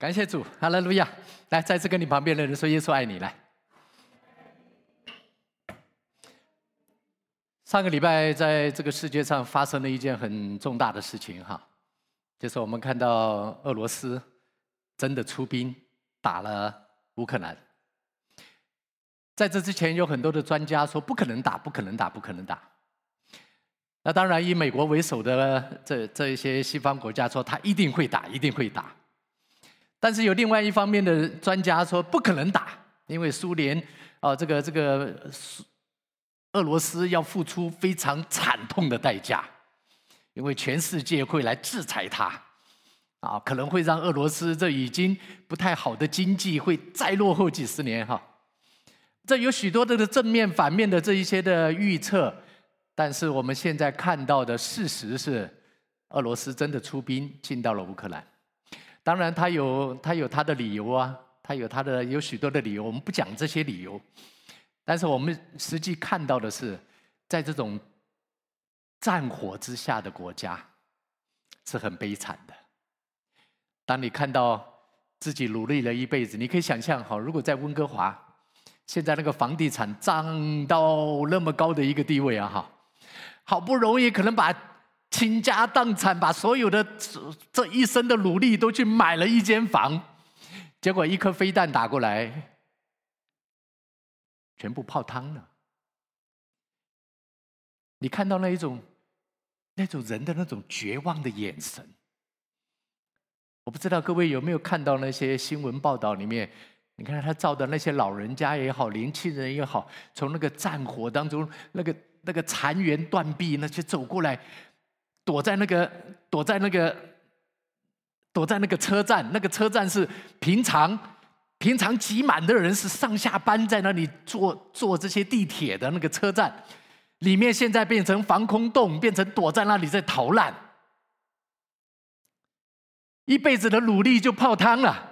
感谢主，哈利路亚！来，再次跟你旁边的人说：“耶稣爱你。”来，上个礼拜在这个世界上发生了一件很重大的事情，哈，就是我们看到俄罗斯真的出兵打了乌克兰。在这之前，有很多的专家说不可能打，不可能打，不可能打。那当然，以美国为首的这这一些西方国家说，他一定会打，一定会打。但是有另外一方面的专家说不可能打，因为苏联啊，这个这个俄罗斯要付出非常惨痛的代价，因为全世界会来制裁他，啊，可能会让俄罗斯这已经不太好的经济会再落后几十年哈。这有许多的正面、反面的这一些的预测，但是我们现在看到的事实是，俄罗斯真的出兵进到了乌克兰。当然，他有他有他的理由啊，他有他的有许多的理由，我们不讲这些理由。但是我们实际看到的是，在这种战火之下的国家，是很悲惨的。当你看到自己努力了一辈子，你可以想象哈，如果在温哥华，现在那个房地产涨到那么高的一个地位啊哈，好不容易可能把。倾家荡产，把所有的这一生的努力都去买了一间房，结果一颗飞弹打过来，全部泡汤了。你看到那一种那种人的那种绝望的眼神，我不知道各位有没有看到那些新闻报道里面，你看他照的那些老人家也好，年轻人也好，从那个战火当中，那个那个残垣断壁那些走过来。躲在那个，躲在那个，躲在那个车站。那个车站是平常平常挤满的人是上下班在那里坐坐这些地铁的那个车站，里面现在变成防空洞，变成躲在那里在逃难，一辈子的努力就泡汤了。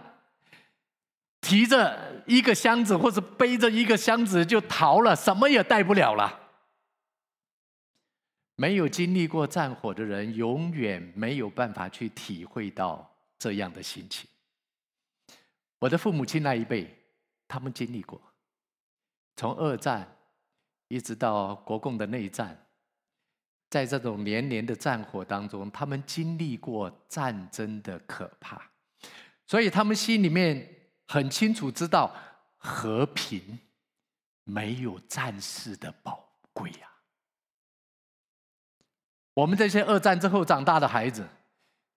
提着一个箱子或者背着一个箱子就逃了，什么也带不了了。没有经历过战火的人，永远没有办法去体会到这样的心情。我的父母亲那一辈，他们经历过，从二战一直到国共的内战，在这种连连的战火当中，他们经历过战争的可怕，所以他们心里面很清楚知道，和平没有战士的宝贵呀。我们这些二战之后长大的孩子，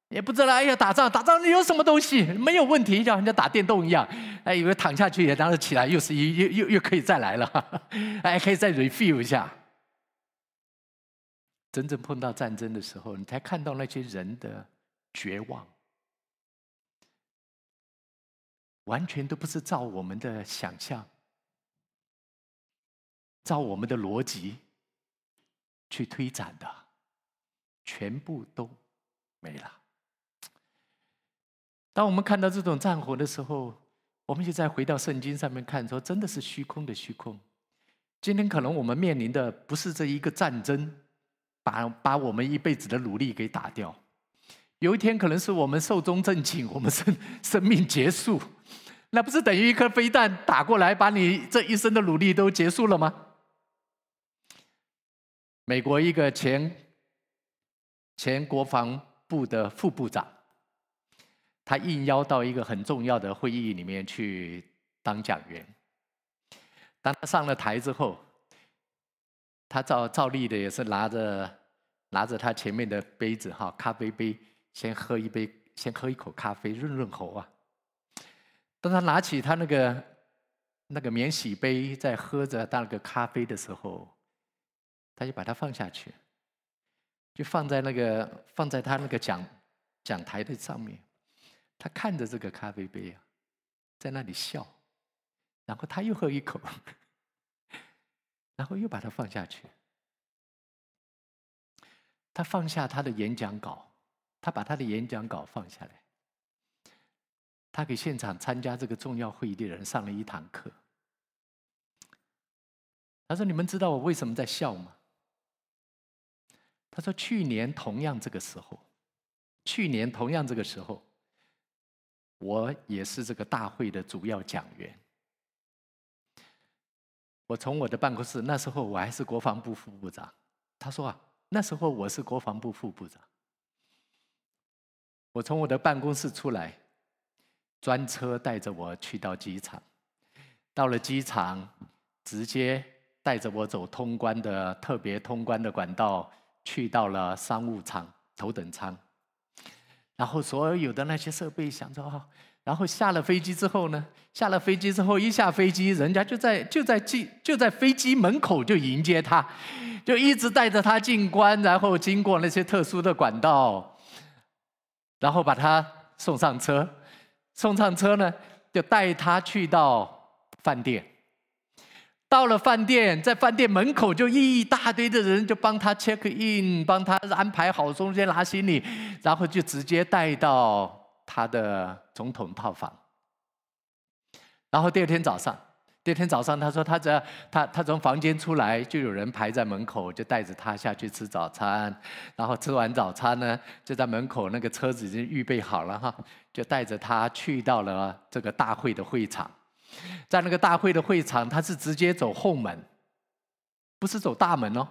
也不知道哎呀，打仗打仗有什么东西？没有问题，像人家打电动一样，哎，以为躺下去，然后起来又是一又又又可以再来了，哎，可以再 review 一下。真正碰到战争的时候，你才看到那些人的绝望，完全都不是照我们的想象，照我们的逻辑去推展的。全部都没了。当我们看到这种战火的时候，我们就再回到圣经上面看，说真的是虚空的虚空。今天可能我们面临的不是这一个战争，把把我们一辈子的努力给打掉。有一天可能是我们寿终正寝，我们生生命结束，那不是等于一颗飞弹打过来，把你这一生的努力都结束了吗？美国一个前。前国防部的副部长，他应邀到一个很重要的会议里面去当讲员。当他上了台之后，他照照例的也是拿着拿着他前面的杯子哈，咖啡杯，先喝一杯，先喝一口咖啡润润喉啊。当他拿起他那个那个免洗杯在喝着那个咖啡的时候，他就把它放下去。就放在那个放在他那个讲讲台的上面，他看着这个咖啡杯啊，在那里笑，然后他又喝一口，然后又把它放下去。他放下他的演讲稿，他把他的演讲稿放下来，他给现场参加这个重要会议的人上了一堂课。他说：“你们知道我为什么在笑吗？”他说：“去年同样这个时候，去年同样这个时候，我也是这个大会的主要讲员。我从我的办公室，那时候我还是国防部副部长。他说啊，那时候我是国防部副部长。我从我的办公室出来，专车带着我去到机场，到了机场，直接带着我走通关的特别通关的管道，去到了商务舱头等舱。然后所有的那些设备想着啊。然后下了飞机之后呢？下了飞机之后，一下飞机，人家就在就在机就在飞机门口就迎接他，就一直带着他进关，然后经过那些特殊的管道，然后把他送上车，送上车呢，就带他去到饭店。到了饭店，在饭店门口就一大堆的人就帮他 check in，帮他安排好中间拿行李，然后就直接带到。他的总统套房，然后第二天早上，第二天早上，他说他只要他他从房间出来，就有人排在门口，就带着他下去吃早餐。然后吃完早餐呢，就在门口那个车子已经预备好了哈，就带着他去到了这个大会的会场。在那个大会的会场，他是直接走后门，不是走大门哦，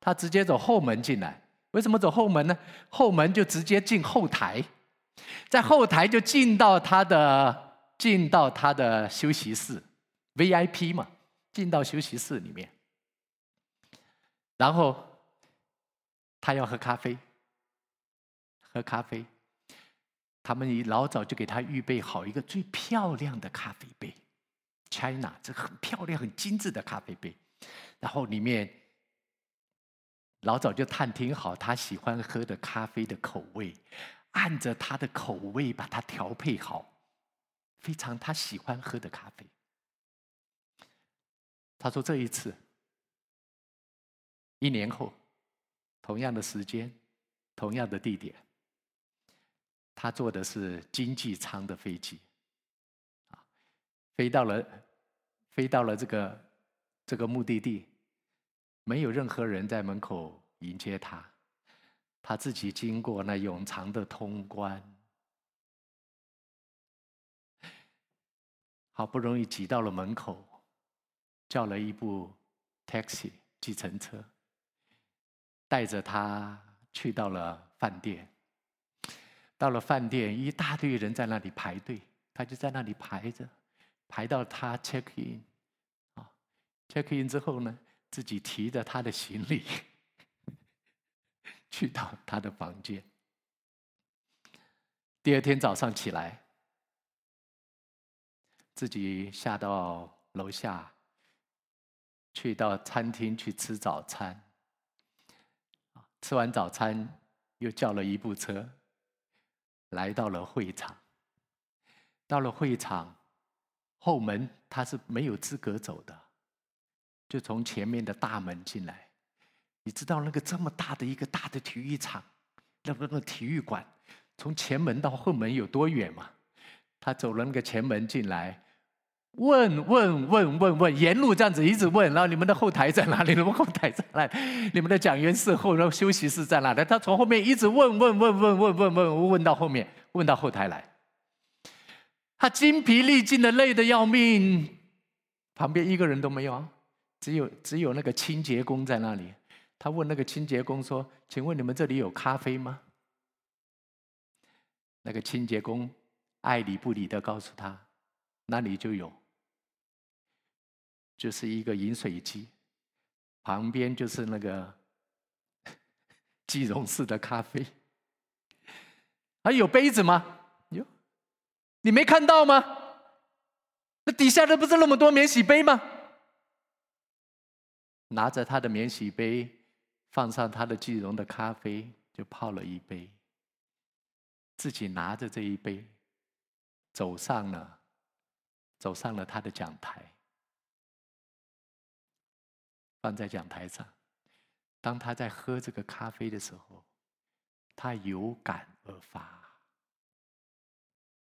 他直接走后门进来。为什么走后门呢？后门就直接进后台。在后台就进到他的进到他的休息室，VIP 嘛，进到休息室里面，然后他要喝咖啡，喝咖啡，他们老早就给他预备好一个最漂亮的咖啡杯，China 这很漂亮很精致的咖啡杯，然后里面老早就探听好他喜欢喝的咖啡的口味。按着他的口味把它调配好，非常他喜欢喝的咖啡。他说这一次，一年后，同样的时间，同样的地点，他坐的是经济舱的飞机，啊，飞到了，飞到了这个这个目的地，没有任何人在门口迎接他。他自己经过那永长的通关，好不容易挤到了门口，叫了一部 taxi 计程车，带着他去到了饭店。到了饭店，一大堆人在那里排队，他就在那里排着，排到他 check in，啊，check in 之后呢，自己提着他的行李。去到他的房间。第二天早上起来，自己下到楼下，去到餐厅去吃早餐。吃完早餐，又叫了一部车，来到了会场。到了会场后门，他是没有资格走的，就从前面的大门进来。你知道那个这么大的一个大的体育场，那个那个体育馆，从前门到后门有多远吗？他走了那个前门进来，问问问问问，沿路这样子一直问，然后你们的后台在哪里？你们后台在哪？你们的讲员室后，然后休息室在哪里？他从后面一直问问问问问问问问到后面，问到后台来。他精疲力尽的累得要命，旁边一个人都没有啊，只有只有那个清洁工在那里。他问那个清洁工说：“请问你们这里有咖啡吗？”那个清洁工爱理不理的告诉他：“那里就有，就是一个饮水机，旁边就是那个 即溶式的咖啡。还有杯子吗？你没看到吗？那底下的不是那么多免洗杯吗？拿着他的免洗杯。”放上他的即溶的咖啡，就泡了一杯。自己拿着这一杯，走上了，走上了他的讲台，放在讲台上。当他在喝这个咖啡的时候，他有感而发。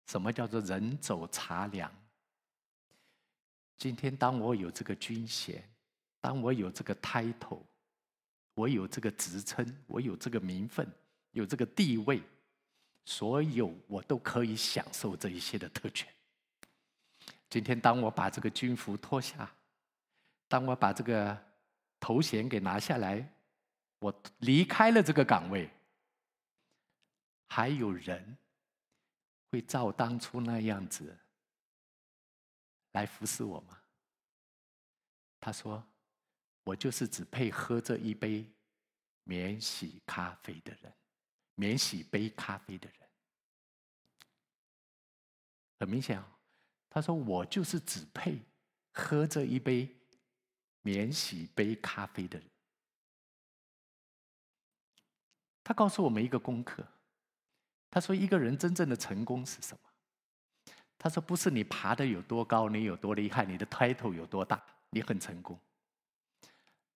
什么叫做人走茶凉？今天当我有这个军衔，当我有这个 title。我有这个职称，我有这个名分，有这个地位，所有我都可以享受这一些的特权。今天，当我把这个军服脱下，当我把这个头衔给拿下来，我离开了这个岗位，还有人会照当初那样子来服侍我吗？他说：“我就是只配喝这一杯免洗咖啡的人，免洗杯咖啡的人。”很明显啊，他说：“我就是只配喝这一杯免洗杯咖啡的人。”他告诉我们一个功课，他说：“一个人真正的成功是什么？”他说：“不是你爬的有多高，你有多厉害，你的 title 有多大，你很成功，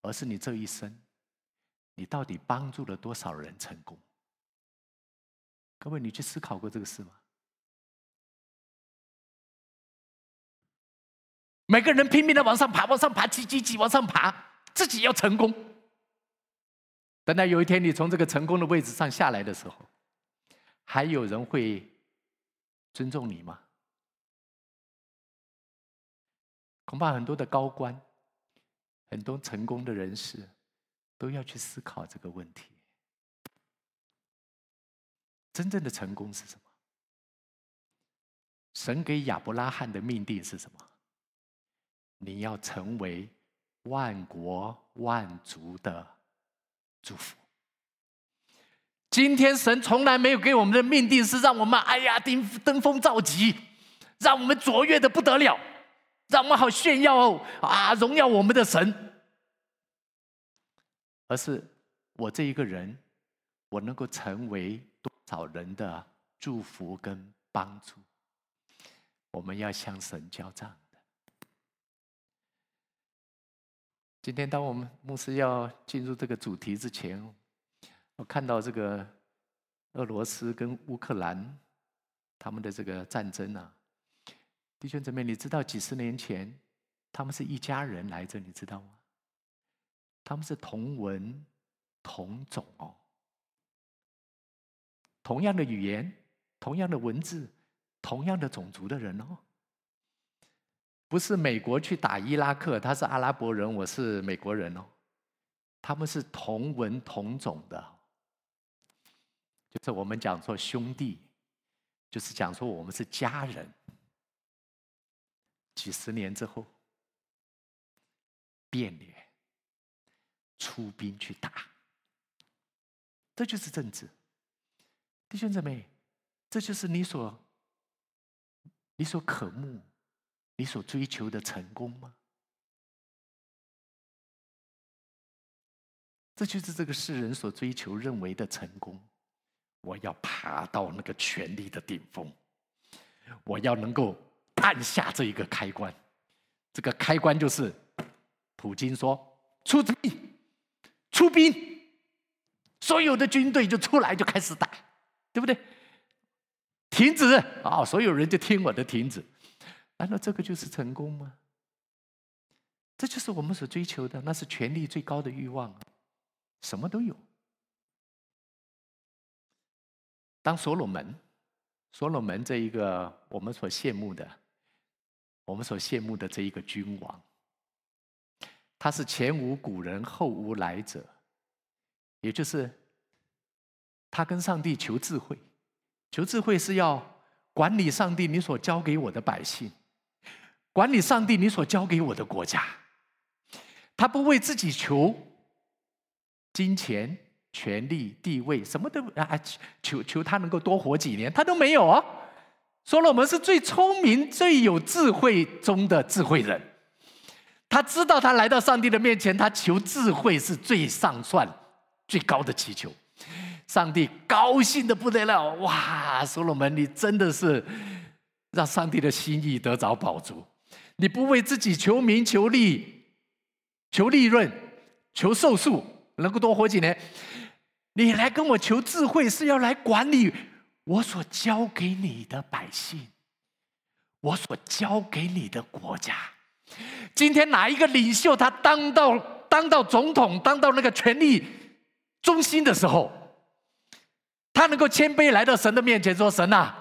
而是你这一生，你到底帮助了多少人成功？”各位，你去思考过这个事吗？每个人拼命的往上爬，往上爬，挤挤挤，往上爬，自己要成功。等到有一天你从这个成功的位置上下来的时候，还有人会尊重你吗？恐怕很多的高官，很多成功的人士，都要去思考这个问题。真正的成功是什么？神给亚伯拉罕的命定是什么？你要成为万国万族的祝福。今天神从来没有给我们的命定是让我们哎呀登登峰造极，让我们卓越的不得了，让我们好炫耀哦啊荣耀我们的神，而是我这一个人，我能够成为多少人的祝福跟帮助。我们要向神交账。今天，当我们牧师要进入这个主题之前，我看到这个俄罗斯跟乌克兰他们的这个战争啊，弟兄姊妹，你知道几十年前他们是一家人来着，你知道吗？他们是同文同种哦，同样的语言，同样的文字，同样的种族的人哦。不是美国去打伊拉克，他是阿拉伯人，我是美国人哦。他们是同文同种的，就是我们讲说兄弟，就是讲说我们是家人。几十年之后，变脸，出兵去打，这就是政治。弟兄姊妹，这就是你所你所渴慕。你所追求的成功吗？这就是这个世人所追求、认为的成功。我要爬到那个权力的顶峰，我要能够按下这一个开关。这个开关就是，普京说出兵，出兵，所有的军队就出来就开始打，对不对？停止啊！所有人就听我的，停止。难道这个就是成功吗？这就是我们所追求的，那是权力最高的欲望啊，什么都有。当所罗门，所罗门这一个我们所羡慕的，我们所羡慕的这一个君王，他是前无古人后无来者，也就是他跟上帝求智慧，求智慧是要管理上帝你所交给我的百姓。管理上帝你所交给我的国家，他不为自己求金钱、权力、地位，什么都啊求求他能够多活几年，他都没有啊。所罗门是最聪明、最有智慧中的智慧人，他知道他来到上帝的面前，他求智慧是最上算、最高的祈求。上帝高兴的不得了，哇！所罗门，你真的是让上帝的心意得着保足。你不为自己求名求利、求利润、求寿数，能够多活几年？你来跟我求智慧，是要来管理我所交给你的百姓，我所交给你的国家。今天哪一个领袖他当到当到总统、当到那个权力中心的时候，他能够谦卑来到神的面前，说：“神啊，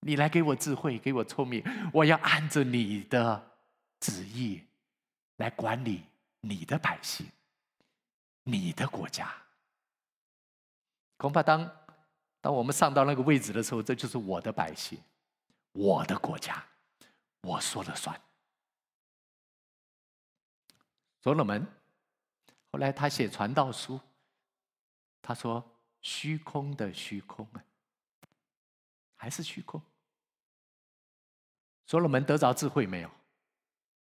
你来给我智慧，给我聪明，我要按着你的旨意来管理你的百姓，你的国家。”恐怕当当我们上到那个位置的时候，这就是我的百姓，我的国家，我说了算。所罗门后来他写传道书，他说：“虚空的虚空啊，还是虚空。”所罗门得着智慧没有？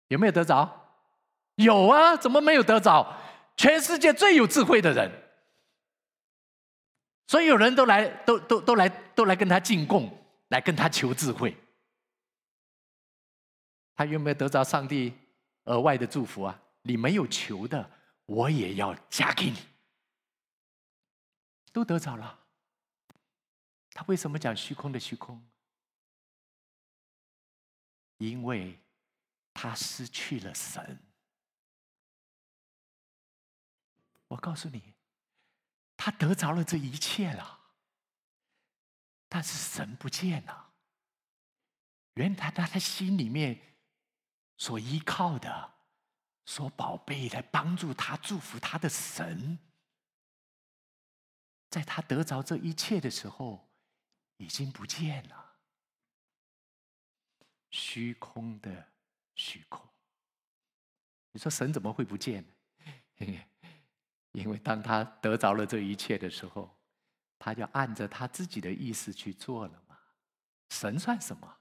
有没有得着？有啊，怎么没有得着？全世界最有智慧的人，所有人都来，都都都来，都来跟他进贡，来跟他求智慧。他有没有得着上帝额外的祝福啊？你没有求的，我也要加给你，都得着了。他为什么讲虚空的虚空？因为他失去了神。我告诉你，他得着了这一切了，但是神不见了。原来他他心里面所依靠的。说宝贝来帮助他、祝福他的神，在他得着这一切的时候，已经不见了，虚空的虚空。你说神怎么会不见呢？因为当他得着了这一切的时候，他就按着他自己的意思去做了嘛。神算什么？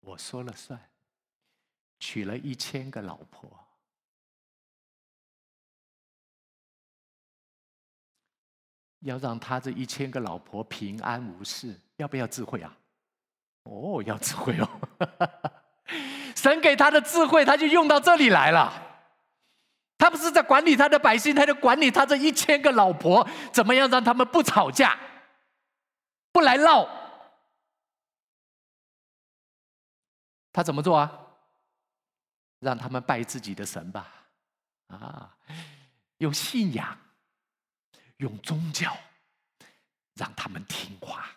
我说了算。娶了一千个老婆，要让他这一千个老婆平安无事，要不要智慧啊？哦，要智慧哦！神给他的智慧，他就用到这里来了。他不是在管理他的百姓，他就管理他这一千个老婆，怎么样让他们不吵架，不来闹？他怎么做啊？让他们拜自己的神吧，啊，用信仰，用宗教，让他们听话，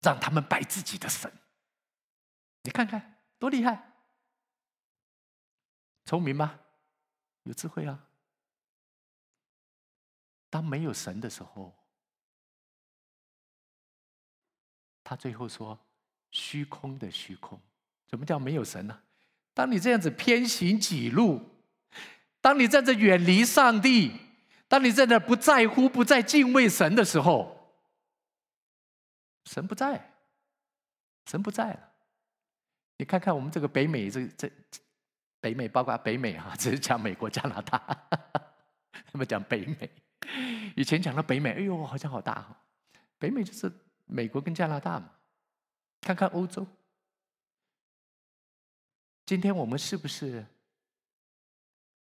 让他们拜自己的神。你看看多厉害，聪明吗？有智慧啊！当没有神的时候，他最后说：“虚空的虚空。”什么叫没有神呢？当你这样子偏行己路，当你在这远离上帝，当你在那不在乎、不再敬畏神的时候，神不在，神不在了。你看看我们这个北美，这这北美，包括北美哈，只是讲美国、加拿大，他们讲北美。以前讲到北美，哎呦，好像好大哈。北美就是美国跟加拿大嘛。看看欧洲。今天我们是不是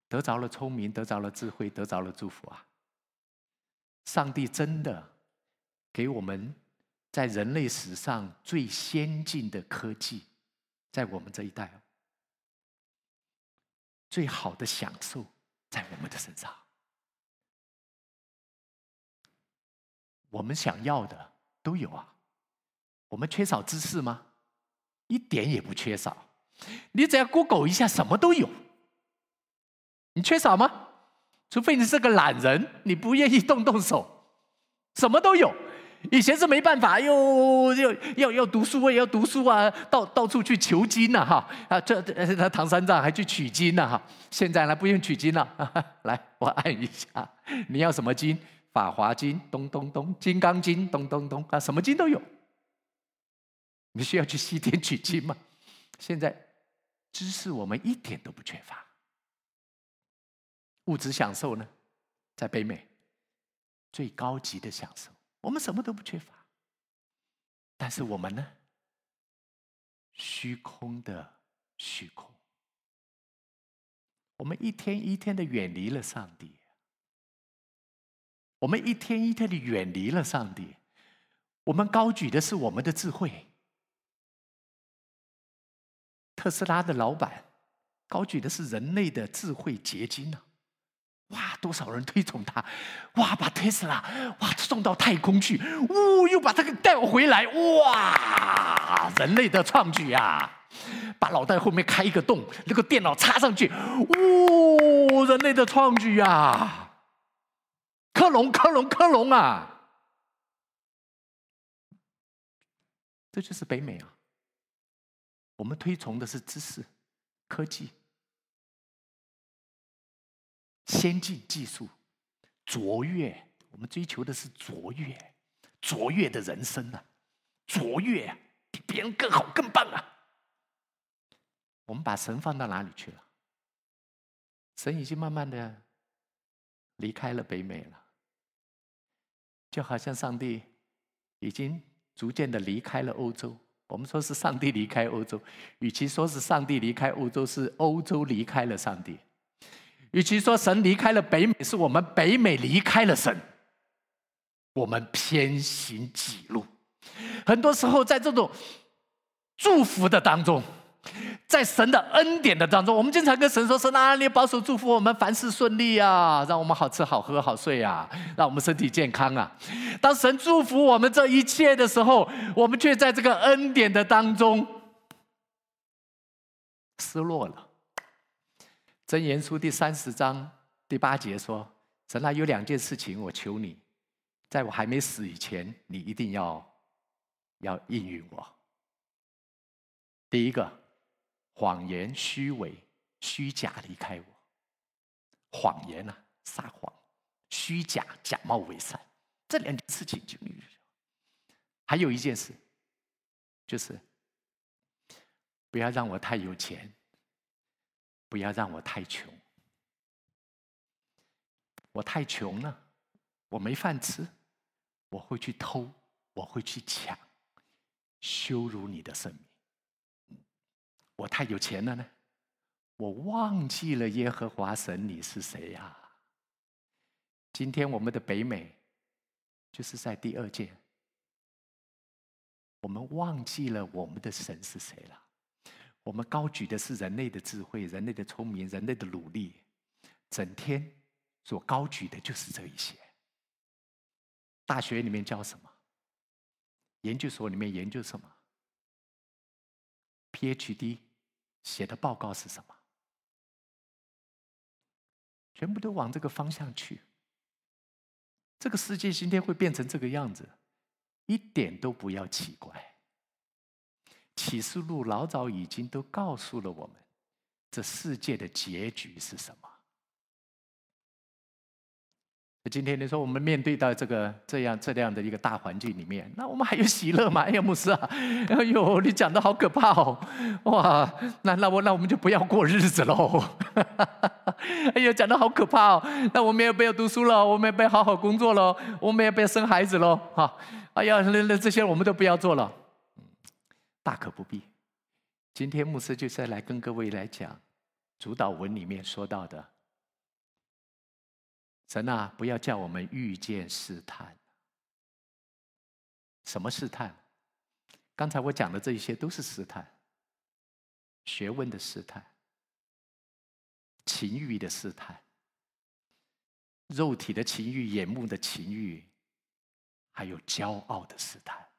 得着了聪明，得着了智慧，得着了祝福啊？上帝真的给我们在人类史上最先进的科技，在我们这一代，最好的享受在我们的身上。我们想要的都有啊。我们缺少知识吗？一点也不缺少。你只要 Google 一下，什么都有。你缺少吗？除非你是个懒人，你不愿意动动手，什么都有。以前是没办法，又要要要读书，我也要读书啊，到到处去求经呐，哈啊，这这唐三藏还去取经呢，哈。现在呢，不用取经了，来，我按一下，你要什么经？法华经，咚咚咚；金刚经，咚咚咚啊，什么经都有。你需要去西天取经吗？现在。知识我们一点都不缺乏，物质享受呢，在北美最高级的享受，我们什么都不缺乏。但是我们呢，虚空的虚空，我们一天一天的远离了上帝，我们一天一天的远离了上帝，我们高举的是我们的智慧。特斯拉的老板高举的是人类的智慧结晶呢，哇，多少人推崇他，哇，把特斯拉哇送到太空去，呜，又把他给带回来，哇，人类的创举呀！把脑袋后面开一个洞，那个电脑插上去，呜，人类的创举呀！克隆，克隆，克隆啊！这就是北美啊！我们推崇的是知识、科技。先进技术，卓越，我们追求的是卓越，卓越的人生啊，卓越，比别人更好更棒啊！我们把神放到哪里去了？神已经慢慢的离开了北美了，就好像上帝已经逐渐的离开了欧洲。我们说是上帝离开欧洲，与其说是上帝离开欧洲，是欧洲离开了上帝。与其说神离开了北美，是我们北美离开了神，我们偏行己路。很多时候，在这种祝福的当中，在神的恩典的当中，我们经常跟神说：“神啊，你保守祝福我们凡事顺利啊，让我们好吃好喝好睡啊，让我们身体健康啊。”当神祝福我们这一切的时候，我们却在这个恩典的当中失落了。箴言书第三十章第八节说：“神啊，有两件事情，我求你，在我还没死以前，你一定要要应允我。第一个，谎言、虚伪、虚假离开我。谎言啊，撒谎；虚假，假冒伪善。这两件事情就还有一件事，就是不要让我太有钱。”不要让我太穷，我太穷了，我没饭吃，我会去偷，我会去抢，羞辱你的生命。我太有钱了呢，我忘记了耶和华神你是谁呀？今天我们的北美就是在第二届，我们忘记了我们的神是谁了。我们高举的是人类的智慧、人类的聪明、人类的努力，整天所高举的就是这一些。大学里面教什么？研究所里面研究什么？PhD 写的报告是什么？全部都往这个方向去。这个世界今天会变成这个样子，一点都不要奇怪。启示录老早已经都告诉了我们，这世界的结局是什么。那今天你说我们面对到这个这样这样的一个大环境里面，那我们还有喜乐吗？哎呀，牧师啊，哎呦，你讲的好可怕哦！哇，那那我那我们就不要过日子喽。哎呀，讲的好可怕哦！那我们也不要读书了，我们也不要好好工作了，我们也不要生孩子喽。哈，哎呀，那那这些我们都不要做了。大可不必。今天牧师就是来跟各位来讲主导文里面说到的：神啊，不要叫我们遇见试探。什么试探？刚才我讲的这一些都是试探，学问的试探，情欲的试探，肉体的情欲、眼目的情欲，还有骄傲的试探。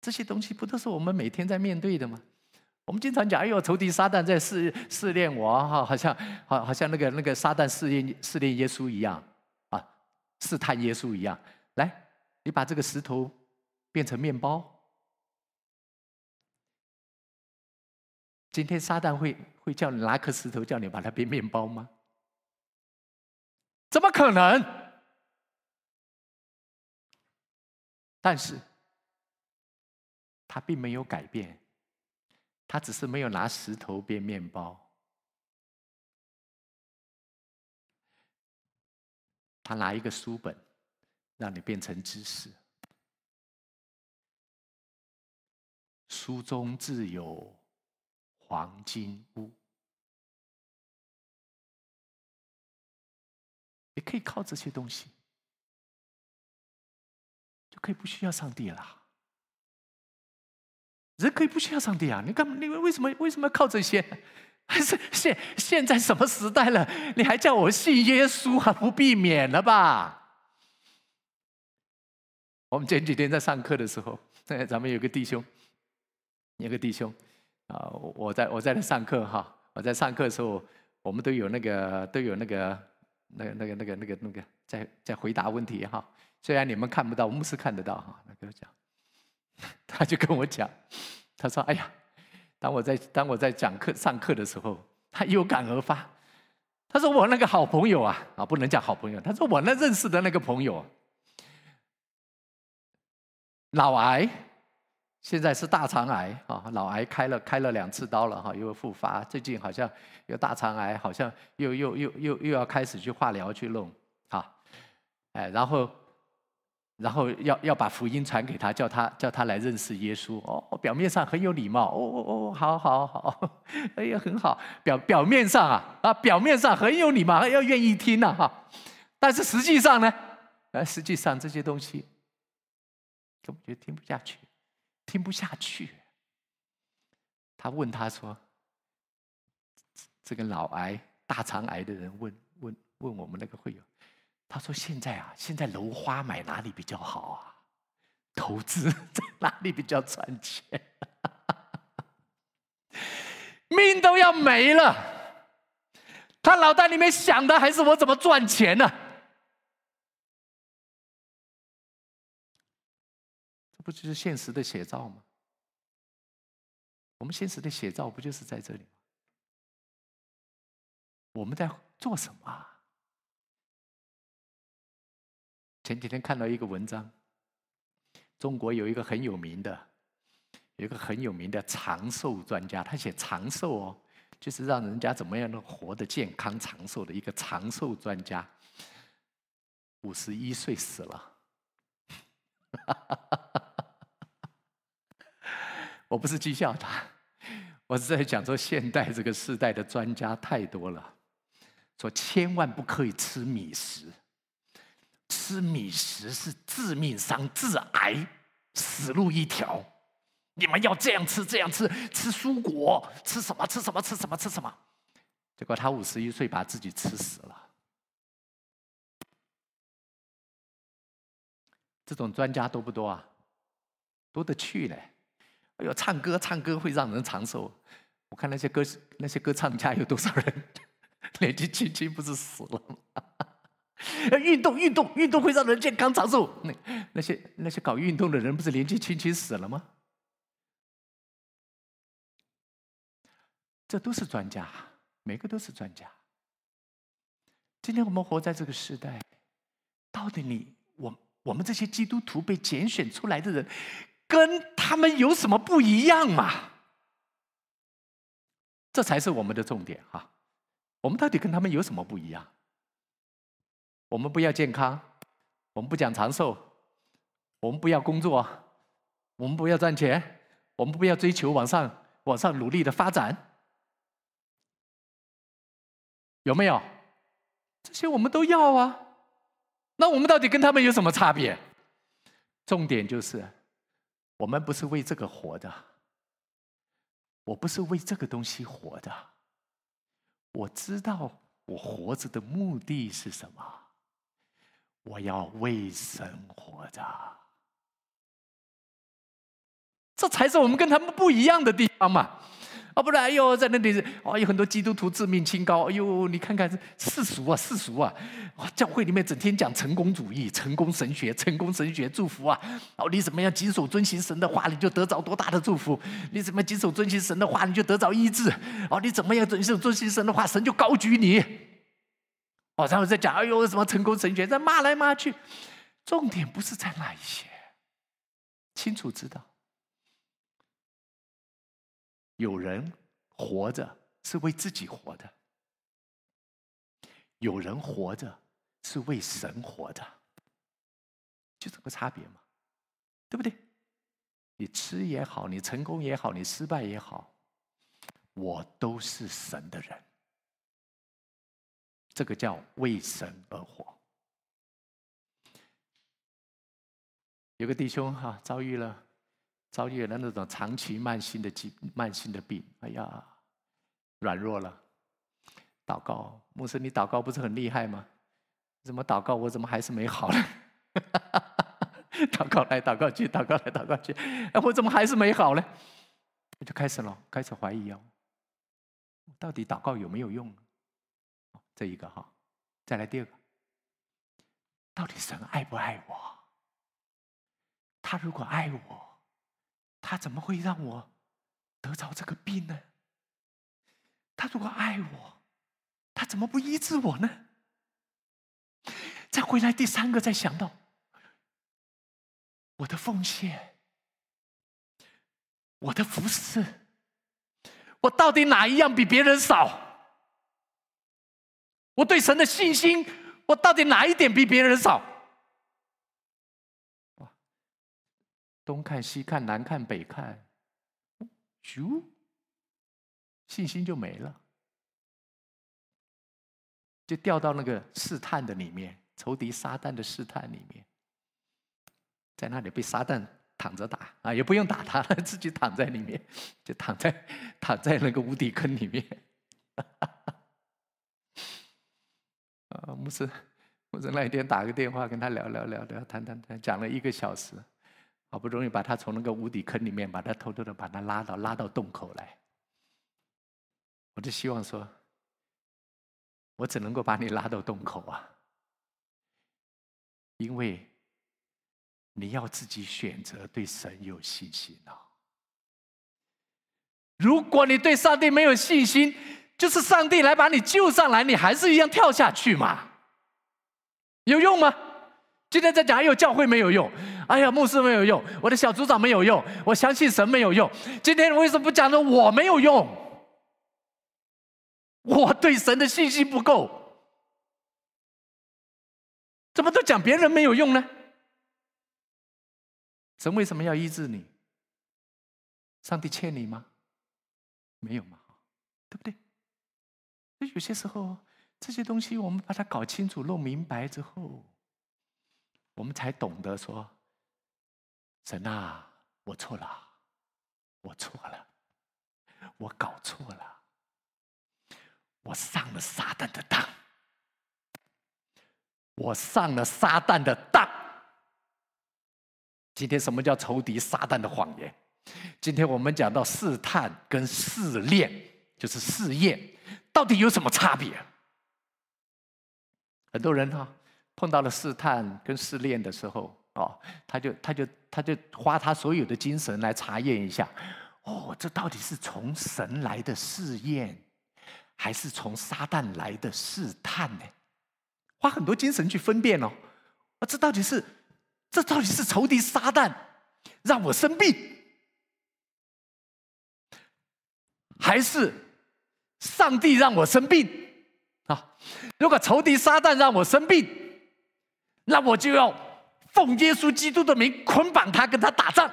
这些东西不都是我们每天在面对的吗？我们经常讲：“哎呦，仇敌撒旦在试试炼我，哈，好像好，好像那个那个撒旦试炼试炼耶稣一样，啊，试探耶稣一样。来，你把这个石头变成面包。今天撒旦会会叫你拿颗石头，叫你把它变面包吗？怎么可能？但是。他并没有改变，他只是没有拿石头变面包，他拿一个书本，让你变成知识。书中自有黄金屋，你可以靠这些东西，就可以不需要上帝了。人可以不需要上帝啊！你干你为什么为什么要靠这些？还 是现现在什么时代了？你还叫我信耶稣啊？不避免了吧？我们前几天在上课的时候，咱们有个弟兄，有个弟兄啊，我在我在那上课哈，我在上课的时候，我们都有那个都有那个那个那个那个那个那个在在回答问题哈。虽然你们看不到，牧师看得到哈。那个讲，他就跟我讲，他说：“哎呀，当我在当我在讲课上课的时候，他有感而发。他说我那个好朋友啊啊，不能讲好朋友，他说我那认识的那个朋友。”脑癌，现在是大肠癌啊！脑癌开了开了两次刀了哈，又复发。最近好像有大肠癌，好像又又又又又要开始去化疗去弄啊！哎，然后然后要要把福音传给他，叫他叫他来认识耶稣哦。表面上很有礼貌，哦哦哦，好好好，哎呀很好。表表面上啊啊，表面上很有礼貌，要愿意听呐哈。但是实际上呢，呃，实际上这些东西。根本就听不下去，听不下去。他问他说：“这个脑癌、大肠癌的人问问问我们那个会友，他说现在啊，现在楼花买哪里比较好啊？投资在哪里比较赚钱？命都要没了。他脑袋里面想的还是我怎么赚钱呢？”这不就是现实的写照吗？我们现实的写照不就是在这里吗？我们在做什么？前几天看到一个文章，中国有一个很有名的，有一个很有名的长寿专家，他写长寿哦，就是让人家怎么样能活得健康长寿的一个长寿专家，五十一岁死了。我不是讥笑他，我是在讲说现代这个时代的专家太多了，说千万不可以吃米食，吃米食是致命伤、致癌，死路一条。你们要这样吃，这样吃，吃蔬果，吃什么？吃什么？吃什么？吃什么？结果他五十一岁把自己吃死了。这种专家多不多啊？多得去嘞。哎呦，唱歌唱歌会让人长寿。我看那些歌那些歌唱家有多少人年纪轻轻不是死了吗？运动运动运动会让人健康长寿。那那些那些搞运动的人不是年纪轻轻死了吗？这都是专家，每个都是专家。今天我们活在这个时代，到底你我我们这些基督徒被拣选出来的人？跟他们有什么不一样嘛？这才是我们的重点哈。我们到底跟他们有什么不一样？我们不要健康，我们不讲长寿，我们不要工作，我们不要赚钱，我们不要追求往上往上努力的发展，有没有？这些我们都要啊。那我们到底跟他们有什么差别？重点就是。我们不是为这个活的，我不是为这个东西活的。我知道我活着的目的是什么，我要为神活着。这才是我们跟他们不一样的地方嘛。啊，不然，哎呦，在那里，哦，有很多基督徒自命清高，哎呦，你看看世俗啊，世俗啊，教会里面整天讲成功主义、成功神学、成功神学祝福啊，哦，你怎么样谨守遵行神的话，你就得着多大的祝福？你怎么谨守遵行神的话，你就得着医治？哦，你怎么样遵守遵行神的话，神就高举你？哦，然后再讲，哎呦，什么成功神学，在骂来骂去，重点不是在那一些，清楚知道。有人活着是为自己活的，有人活着是为神活的，就这个差别嘛，对不对？你吃也好，你成功也好，你失败也好，我都是神的人，这个叫为神而活。有个弟兄哈，遭遇了。遭遇了那种长期慢性的疾、慢性的病，哎呀，软弱了。祷告，牧师，你祷告不是很厉害吗？怎么祷告我怎么还是没好呢？祷告来祷告去，祷告来祷告去，哎，我怎么还是没好呢？我就开始了，开始怀疑哦，到底祷告有没有用？这一个哈，再来第二个，到底神爱不爱我？他如果爱我，他怎么会让我得着这个病呢？他如果爱我，他怎么不医治我呢？再回来第三个，再想到我的奉献，我的服饰，我到底哪一样比别人少？我对神的信心，我到底哪一点比别人少？东看西看，南看北看，咻，信心就没了，就掉到那个试探的里面，仇敌撒旦的试探里面，在那里被撒旦躺着打啊，也不用打他了，自己躺在里面，就躺在躺在那个无底坑里面。啊，牧师，牧师那一天打个电话跟他聊聊聊聊，谈谈谈，讲了一个小时，好不容易把他从那个无底坑里面，把他偷偷的把他拉到拉到洞口来。我就希望说，我只能够把你拉到洞口啊，因为你要自己选择对神有信心啊。如果你对上帝没有信心，就是上帝来把你救上来，你还是一样跳下去嘛？有用吗？今天在讲，哎呦，教会没有用，哎呀，牧师没有用，我的小组长没有用，我相信神没有用。今天为什么不讲的我没有用？我对神的信心不够，怎么都讲别人没有用呢？神为什么要医治你？上帝欠你吗？没有嘛？对不对？所以有些时候，这些东西我们把它搞清楚、弄明白之后，我们才懂得说：“神啊，我错了，我错了，我搞错了，我上了撒旦的当，我上了撒旦的当。”今天什么叫仇敌撒旦的谎言？今天我们讲到试探跟试炼，就是试验。到底有什么差别？很多人哈碰到了试探跟试炼的时候，哦，他就他就他就花他所有的精神来查验一下，哦，这到底是从神来的试验，还是从撒旦来的试探呢？花很多精神去分辨哦，啊，这到底是这到底是仇敌撒旦让我生病，还是？上帝让我生病啊！如果仇敌撒旦让我生病，那我就要奉耶稣基督的名捆绑他，跟他打仗。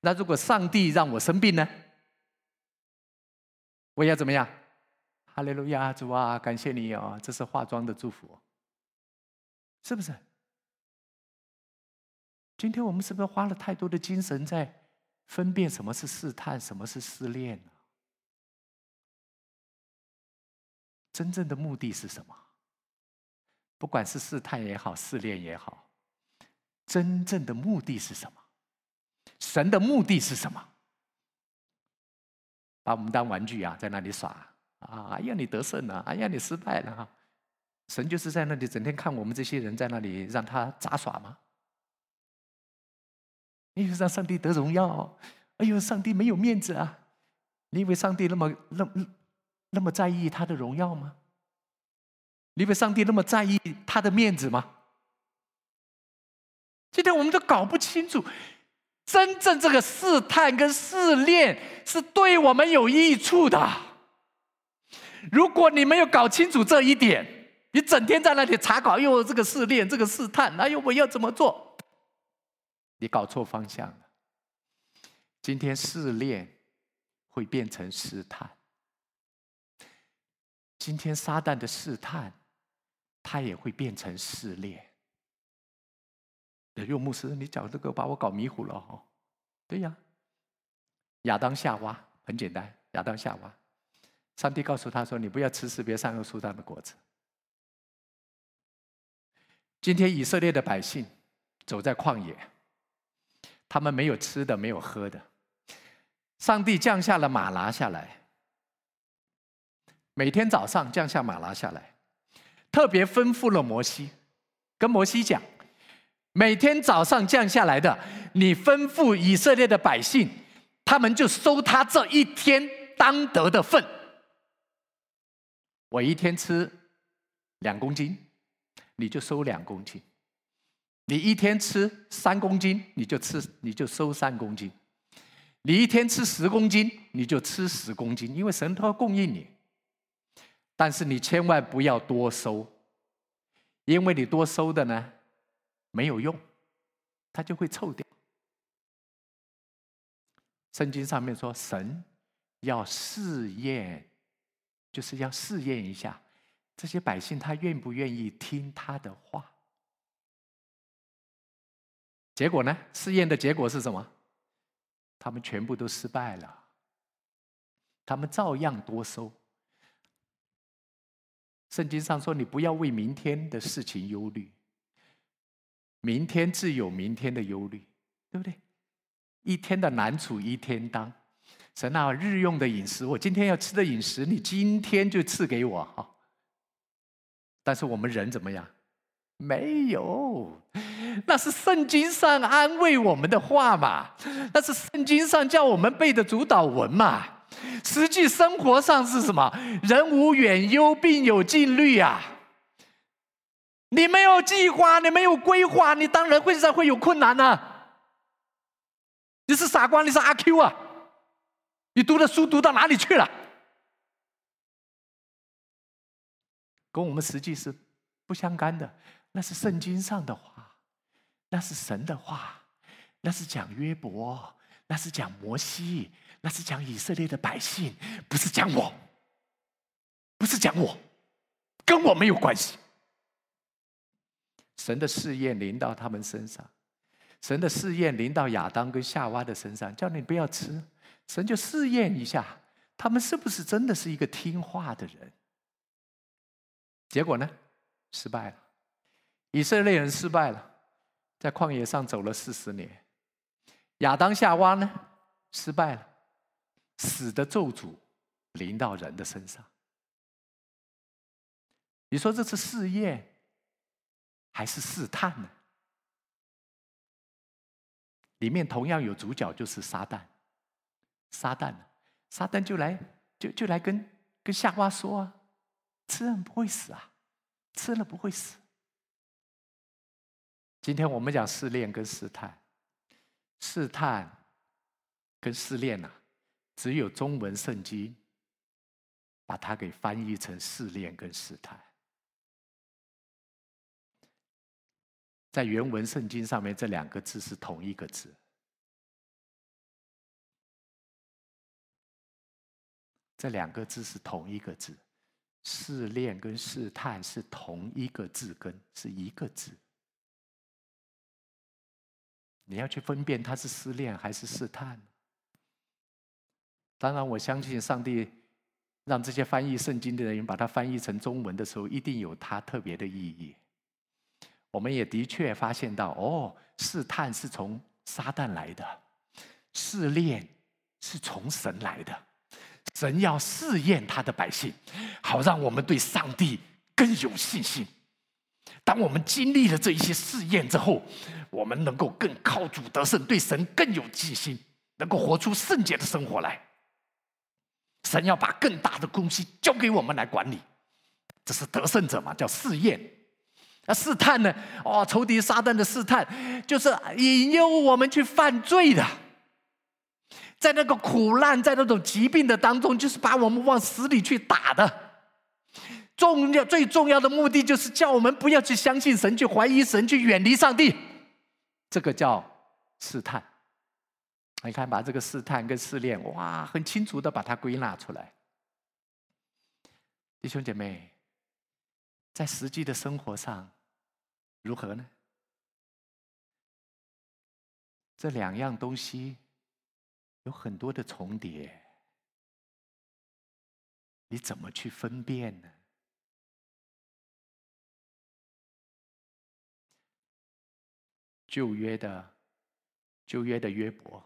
那如果上帝让我生病呢？我要怎么样？哈利路亚，主啊，感谢你哦！这是化妆的祝福，是不是？今天我们是不是花了太多的精神在分辨什么是试探，什么是试炼真正的目的是什么？不管是试探也好，试炼也好，真正的目的是什么？神的目的是什么？把我们当玩具啊，在那里耍啊！哎呀，你得胜了！哎呀，你失败了！哈，神就是在那里整天看我们这些人在那里让他杂耍吗？你以为让上帝得荣耀？哎呦，上帝没有面子啊！你以为上帝那么那？那么在意他的荣耀吗？你以为上帝那么在意他的面子吗？今天我们都搞不清楚，真正这个试探跟试炼是对我们有益处的。如果你没有搞清楚这一点，你整天在那里查考，又这个试炼，这个试探，哎呦，我要怎么做？你搞错方向了。今天试炼会变成试探。今天撒旦的试探，他也会变成试炼。有牧师，你讲这个把我搞迷糊了哦。对呀，亚当夏娃很简单，亚当夏娃上帝告诉他说：“你不要吃识别善恶树上的果子。”今天以色列的百姓走在旷野，他们没有吃的，没有喝的。上帝降下了马拿下来，每天早上降下马拉下来，特别吩咐了摩西，跟摩西讲：每天早上降下来的，你吩咐以色列的百姓，他们就收他这一天当得的份。我一天吃两公斤，你就收两公斤；你一天吃三公斤，你就吃你就收三公斤。你一天吃十公斤，你就吃十公斤，因为神都要供应你。但是你千万不要多收，因为你多收的呢没有用，它就会臭掉。圣经上面说，神要试验，就是要试验一下这些百姓，他愿不愿意听他的话。结果呢？试验的结果是什么？他们全部都失败了，他们照样多收。圣经上说：“你不要为明天的事情忧虑，明天自有明天的忧虑，对不对？一天的难处一天当。神啊，日用的饮食，我今天要吃的饮食，你今天就赐给我哈。但是我们人怎么样？没有。”那是圣经上安慰我们的话嘛？那是圣经上叫我们背的主导文嘛？实际生活上是什么？人无远忧，必有近虑啊！你没有计划，你没有规划，你当然会在会有困难呢。你是傻瓜，你是阿 Q 啊？你读的书读到哪里去了？跟我们实际是不相干的，那是圣经上的话。那是神的话，那是讲约伯，那是讲摩西，那是讲以色列的百姓，不是讲我，不是讲我，跟我没有关系。神的试验临到他们身上，神的试验临到亚当跟夏娃的身上，叫你不要吃，神就试验一下他们是不是真的是一个听话的人。结果呢，失败了，以色列人失败了。在旷野上走了四十年，亚当夏娃呢失败了，死的咒诅临到人的身上。你说这是试验还是试探呢？里面同样有主角，就是撒旦。撒旦，撒旦就来就就来跟跟夏娃说啊，吃了不会死啊，吃了不会死。今天我们讲试炼跟试探，试探跟试炼呐，只有中文圣经把它给翻译成试炼跟试探。在原文圣经上面，这两个字是同一个字。这两个字是同一个字，试炼跟试探是同一个字根，是一个字。你要去分辨它是失恋还是试探。当然，我相信上帝让这些翻译圣经的人把它翻译成中文的时候，一定有它特别的意义。我们也的确发现到，哦，试探是从撒旦来的，试炼是从神来的。神要试验他的百姓，好让我们对上帝更有信心。当我们经历了这一些试验之后，我们能够更靠主得胜，对神更有信心，能够活出圣洁的生活来。神要把更大的东西交给我们来管理，这是得胜者嘛？叫试验。那试探呢？哦，仇敌撒旦的试探，就是引诱我们去犯罪的，在那个苦难，在那种疾病的当中，就是把我们往死里去打的。重要最重要的目的就是叫我们不要去相信神，去怀疑神，去远离上帝。这个叫试探。你看，把这个试探跟试炼，哇，很清楚的把它归纳出来。弟兄姐妹，在实际的生活上如何呢？这两样东西有很多的重叠。你怎么去分辨呢？旧约的旧约的约伯，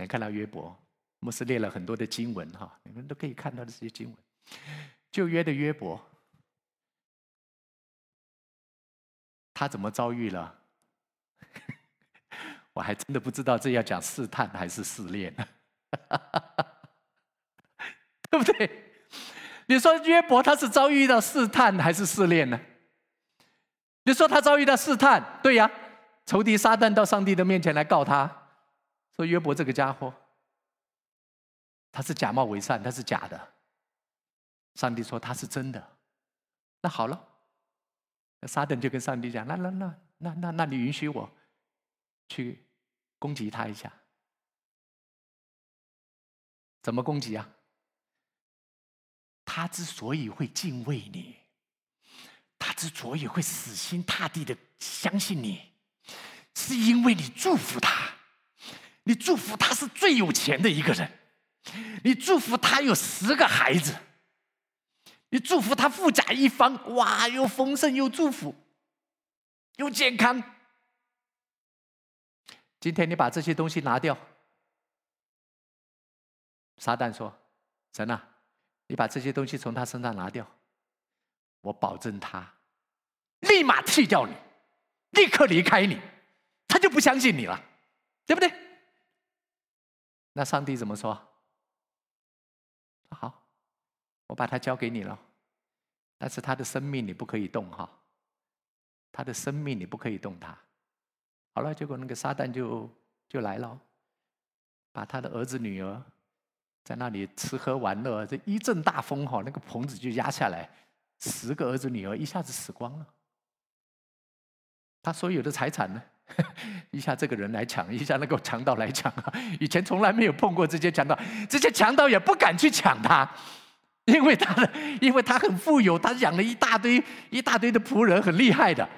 你看到约伯，牧师列了很多的经文哈，你们都可以看到的这些经文。旧约的约伯，他怎么遭遇了？我还真的不知道这要讲试探还是试炼呢，对不对？你说约伯他是遭遇到试探还是试炼呢？你说他遭遇到试探，对呀。仇敌撒旦到上帝的面前来告他，说约伯这个家伙，他是假冒伪善，他是假的。上帝说他是真的，那好了，那撒旦就跟上帝讲：那那那那那那你允许我去攻击他一下？怎么攻击啊？他之所以会敬畏你，他之所以会死心塌地的相信你。是因为你祝福他，你祝福他是最有钱的一个人，你祝福他有十个孩子，你祝福他富甲一方，哇，又丰盛又祝福，又健康。今天你把这些东西拿掉，撒旦说：“神啊，你把这些东西从他身上拿掉，我保证他立马弃掉你，立刻离开你。”他就不相信你了，对不对？那上帝怎么说？好，我把他交给你了，但是他的生命你不可以动哈，他的生命你不可以动他。好了，结果那个撒旦就就来了，把他的儿子女儿在那里吃喝玩乐，这一阵大风哈，那个棚子就压下来，十个儿子女儿一下子死光了，他所有的财产呢？一下这个人来抢，一下那个强盗来抢啊！以前从来没有碰过这些强盗，这些强盗也不敢去抢他，因为他的，因为他很富有，他养了一大堆一大堆的仆人，很厉害的。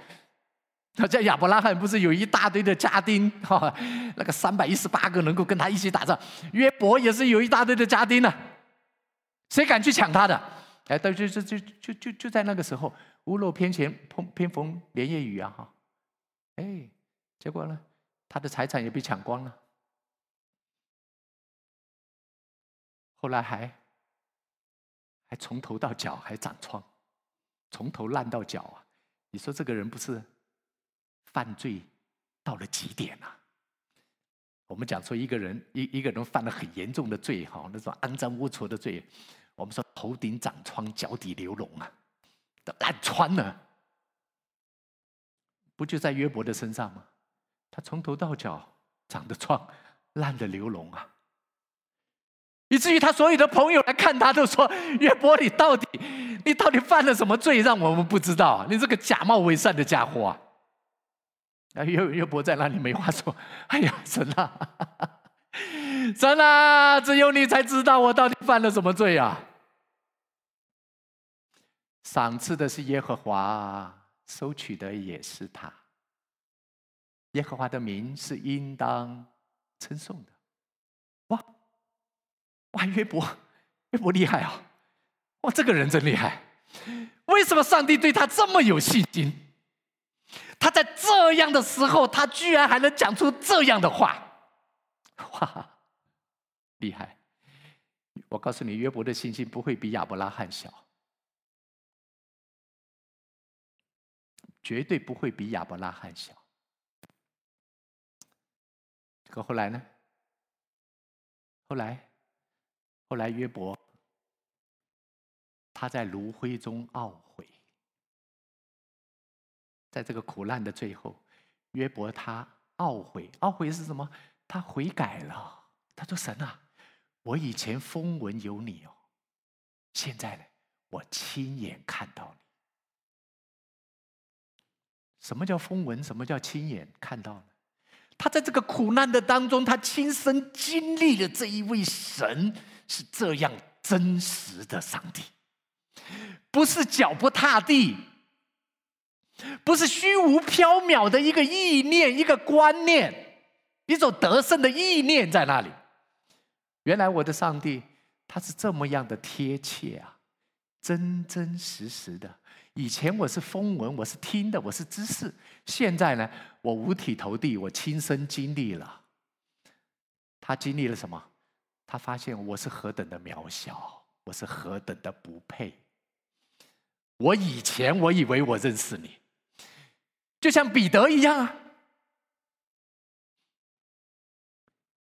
他在亚伯拉罕不是有一大堆的家丁哈？那个三百一十八个能够跟他一起打仗，约伯也是有一大堆的家丁呢。谁敢去抢他的？哎，但就就就就就就在那个时候，屋漏偏前碰偏逢连夜雨啊！哈，哎。结果呢，他的财产也被抢光了。后来还还从头到脚还长疮，从头烂到脚啊！你说这个人不是犯罪到了极点啊？我们讲说一个人一一个人犯了很严重的罪哈，那种肮脏龌龊的罪，我们说头顶长疮，脚底流脓啊，都烂穿了，不就在约伯的身上吗？他从头到脚长得壮，烂得流脓啊！以至于他所有的朋友来看他，都说：“约伯，你到底，你到底犯了什么罪，让我们不知道？你这个假冒伪善的家伙啊！”啊，约约伯在那里没话说。哎呀，神啊，神啊，只有你才知道我到底犯了什么罪啊！赏赐的是耶和华，收取的也是他。耶和华的名是应当称颂的，哇哇约伯，约伯厉害啊！哇，这个人真厉害。为什么上帝对他这么有信心？他在这样的时候，他居然还能讲出这样的话，哇，厉害！我告诉你，约伯的信心不会比亚伯拉罕小，绝对不会比亚伯拉罕小。可后来呢？后来，后来约伯，他在炉灰中懊悔，在这个苦难的最后，约伯他懊悔，懊悔是什么？他悔改了。他说：“神啊，我以前风闻有你哦，现在呢，我亲眼看到你。什么叫风闻？什么叫亲眼看到呢？”他在这个苦难的当中，他亲身经历了这一位神是这样真实的上帝，不是脚不踏地，不是虚无缥缈的一个意念、一个观念、一种得胜的意念在那里。原来我的上帝，他是这么样的贴切啊，真真实实的。以前我是风闻，我是听的，我是知识。现在呢，我五体投地，我亲身经历了。他经历了什么？他发现我是何等的渺小，我是何等的不配。我以前我以为我认识你，就像彼得一样啊。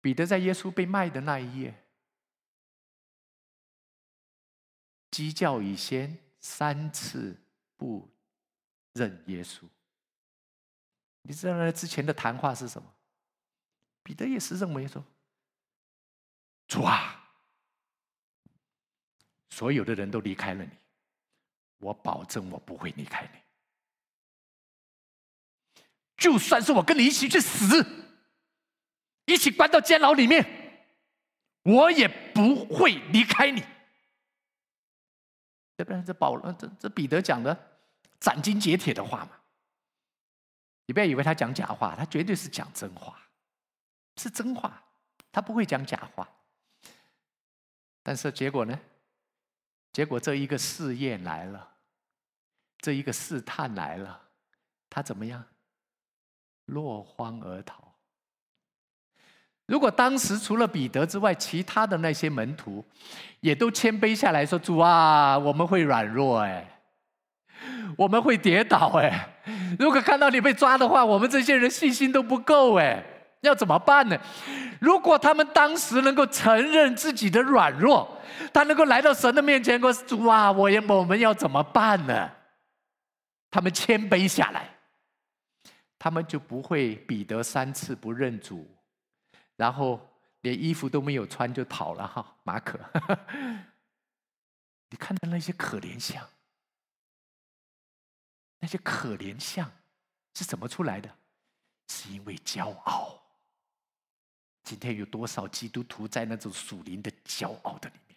彼得在耶稣被卖的那一夜，鸡叫已先，三次不认耶稣。你知道那之前的谈话是什么？彼得也是认为说：“主啊，所有的人都离开了你，我保证我不会离开你。就算是我跟你一起去死。”一起关到监牢里面，我也不会离开你。要不然？这保罗，这这彼得讲的斩钉截铁的话嘛。你不要以为他讲假话，他绝对是讲真话，是真话，他不会讲假话。但是结果呢？结果这一个试验来了，这一个试探来了，他怎么样？落荒而逃。如果当时除了彼得之外，其他的那些门徒也都谦卑下来说：“主啊，我们会软弱哎，我们会跌倒哎。如果看到你被抓的话，我们这些人信心都不够哎，要怎么办呢？”如果他们当时能够承认自己的软弱，他能够来到神的面前说：“主啊，我也我们要怎么办呢？”他们谦卑下来，他们就不会彼得三次不认主。然后连衣服都没有穿就跑了哈，马可，你看到那些可怜相，那些可怜相是怎么出来的？是因为骄傲。今天有多少基督徒在那种属灵的骄傲的里面？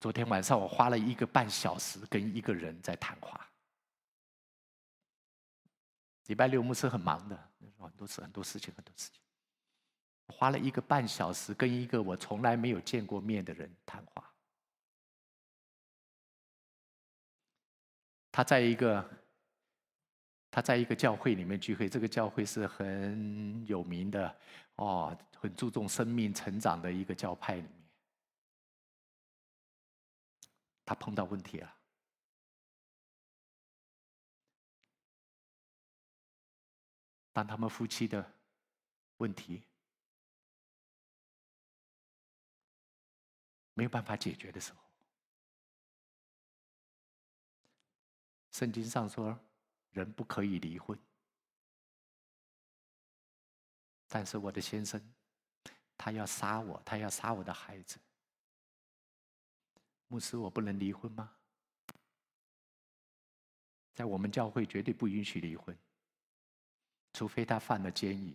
昨天晚上我花了一个半小时跟一个人在谈话。礼拜六牧师很忙的，很多事，很多事情，很多事情。花了一个半小时跟一个我从来没有见过面的人谈话。他在一个他在一个教会里面聚会，这个教会是很有名的哦，很注重生命成长的一个教派里面。他碰到问题了，当他们夫妻的问题。没有办法解决的时候，圣经上说人不可以离婚，但是我的先生他要杀我，他要杀我的孩子。牧师，我不能离婚吗？在我们教会绝对不允许离婚，除非他犯了奸淫。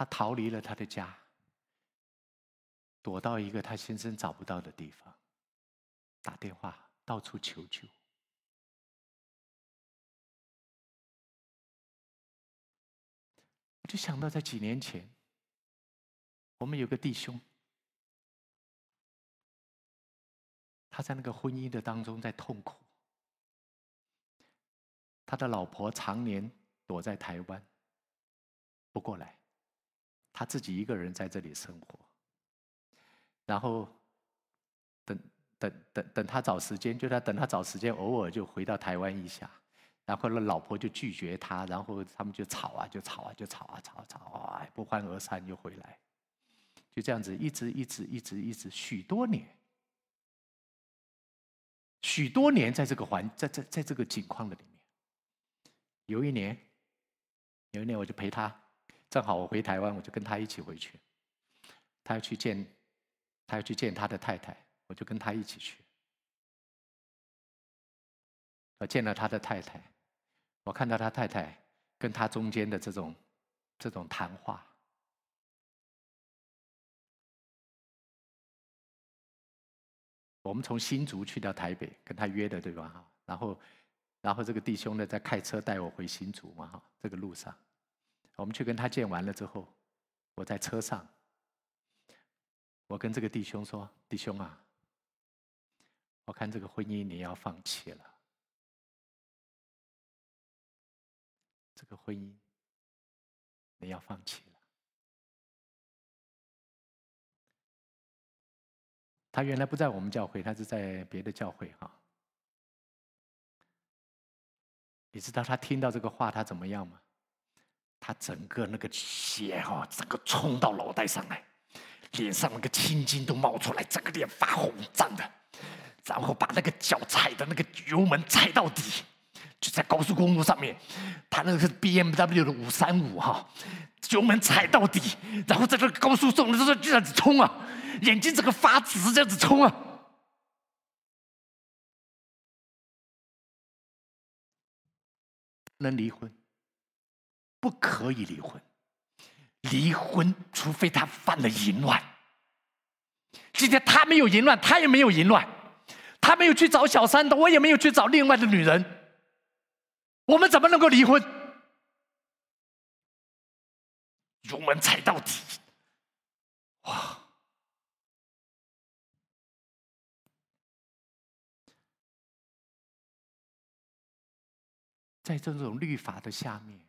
他逃离了他的家，躲到一个他先生找不到的地方，打电话到处求救。我就想到在几年前，我们有个弟兄，他在那个婚姻的当中在痛苦，他的老婆常年躲在台湾，不过来。他自己一个人在这里生活，然后等等等等他找时间，就他等他找时间，偶尔就回到台湾一下，然后那老婆就拒绝他，然后他们就吵啊，就吵啊，就吵啊，吵啊吵啊，不欢而散又回来，就这样子一直一直一直一直许多年，许多年在这个环在在在这个境况的里面，有一年，有一年我就陪他。正好我回台湾，我就跟他一起回去。他要去见，他要去见他的太太，我就跟他一起去。我见了他的太太，我看到他太太跟他中间的这种这种谈话，我们从新竹去到台北，跟他约的对吧？哈，然后，然后这个弟兄呢在开车带我回新竹嘛，哈，这个路上，我们去跟他见完了之后，我在车上，我跟这个弟兄说：“弟兄啊，我看这个婚姻你要放弃了，这个婚姻你要放弃了。”他原来不在我们教会，他是在别的教会哈。你知道他听到这个话他怎么样吗？他整个那个血哈，整个冲到脑袋上来，脸上那个青筋都冒出来，整个脸发红胀的，然后把那个脚踩的那个油门踩到底，就在高速公路上面，他那个是 B M W 的五三五哈，油门踩到底，然后在这个高速上就这样子冲啊。眼睛整个发直，这样子冲啊！能离婚？不可以离婚。离婚，除非他犯了淫乱。今天他没有淫乱，他也没有淫乱，他没有去找小三的，我也没有去找另外的女人。我们怎么能够离婚？油门踩到底，哇！在这种律法的下面，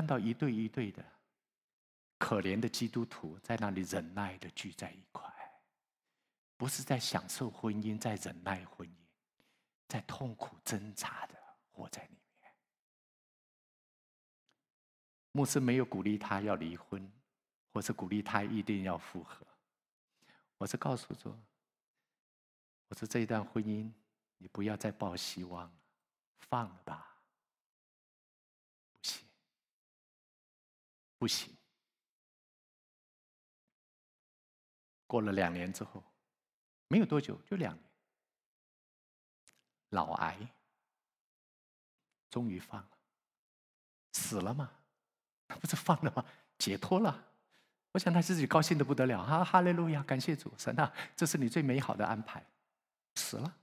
看到一对一对的可怜的基督徒在那里忍耐的聚在一块，不是在享受婚姻，在忍耐婚姻，在痛苦挣扎的活在里面。牧师没有鼓励他要离婚，或是鼓励他一定要复合，我是告诉说。我说这一段婚姻，你不要再抱希望了，放了吧。不行。过了两年之后，没有多久，就两年，脑癌终于放了，死了吗？不是放了吗？解脱了。我想他自己高兴的不得了，哈哈利路亚，感谢主神啊，这是你最美好的安排。死了？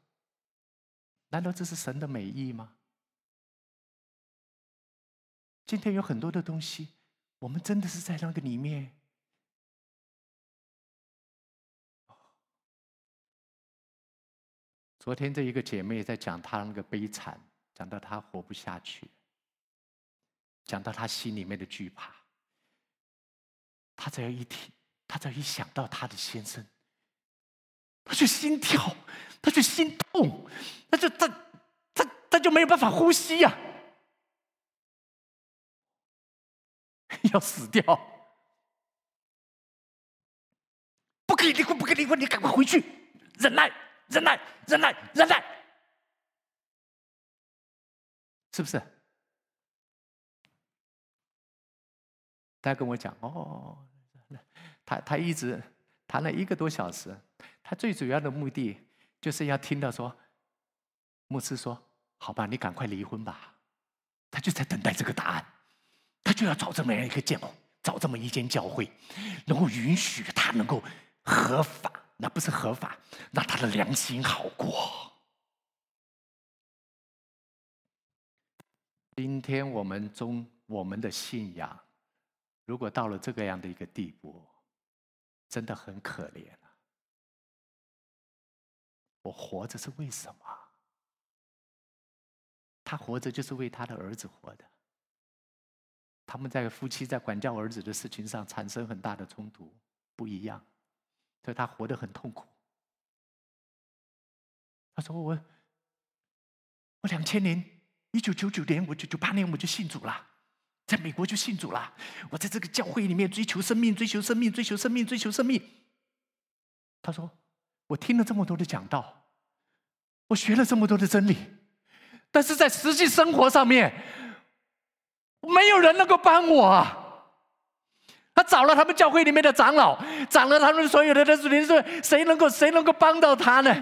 难道这是神的美意吗？今天有很多的东西，我们真的是在那个里面。昨天这一个姐妹在讲她那个悲惨，讲到她活不下去，讲到她心里面的惧怕。她只要一听，她只要一想到她的先生。她就心跳，她就心痛，她就她她她就没有办法呼吸呀，要死掉！不可以离婚，不可以离婚，你赶快回去，忍耐，忍耐，忍耐，忍耐，是不是？他跟我讲哦，他他一直谈了一个多小时。他最主要的目的就是要听到说，牧师说：“好吧，你赶快离婚吧。”他就在等待这个答案，就要找这么样一个教，找这么一间教会，能够允许他能够合法，那不是合法，让他的良心好过。今天我们中我们的信仰，如果到了这个样的一个地步，真的很可怜。我活着是为什么？他活着就是为他的儿子活的。他们在夫妻在管教儿子的事情上产生很大的冲突，不一样，所以他活得很痛苦。他说：“我，我两千年，一九九九年，我九九八年我就信主了，在美国就信主了。我在这个教会里面追求生命，追求生命，追求生命，追求生命。”他说。我听了这么多的讲道，我学了这么多的真理，但是在实际生活上面，没有人能够帮我。啊。他找了他们教会里面的长老，找了他们所有的的主领说，谁能够谁能够帮到他呢？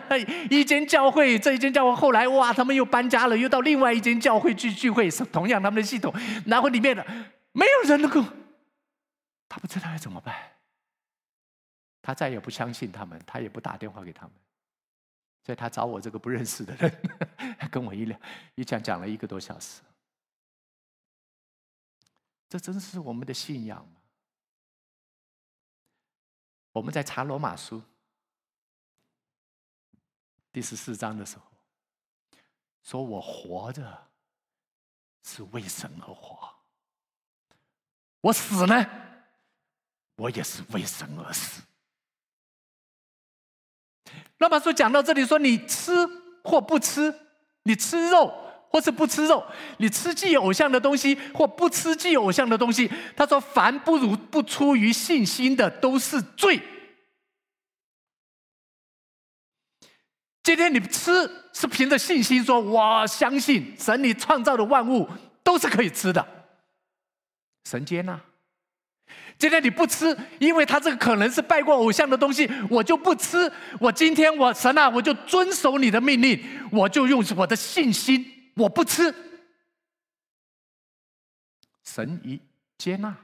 一间教会，这一间教会后来哇，他们又搬家了，又到另外一间教会去聚会，是同样他们的系统，然后里面的没有人能够。他不知道要怎么办，他再也不相信他们，他也不打电话给他们，所以他找我这个不认识的人，跟我一聊一讲讲了一个多小时。这真是我们的信仰吗？我们在查罗马书第十四章的时候，说我活着是为神而活，我死呢，我也是为神而死。罗马书讲到这里说，你吃或不吃，你吃肉。或是不吃肉，你吃祭偶像的东西，或不吃祭偶像的东西。他说：“凡不如不出于信心的，都是罪。”今天你吃是凭着信心说：“我相信神，你创造的万物都是可以吃的。”神接纳。今天你不吃，因为他这个可能是拜过偶像的东西，我就不吃。我今天我神啊，我就遵守你的命令，我就用我的信心。我不吃，神已接纳，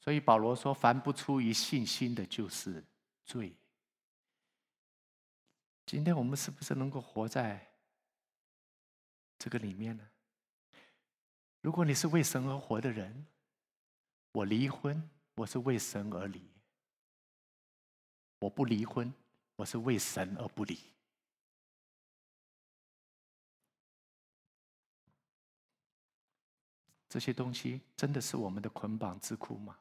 所以保罗说：“凡不出于信心的，就是罪。”今天我们是不是能够活在这个里面呢？如果你是为神而活的人，我离婚，我是为神而离。我不离婚，我是为神而不离。这些东西真的是我们的捆绑之苦吗？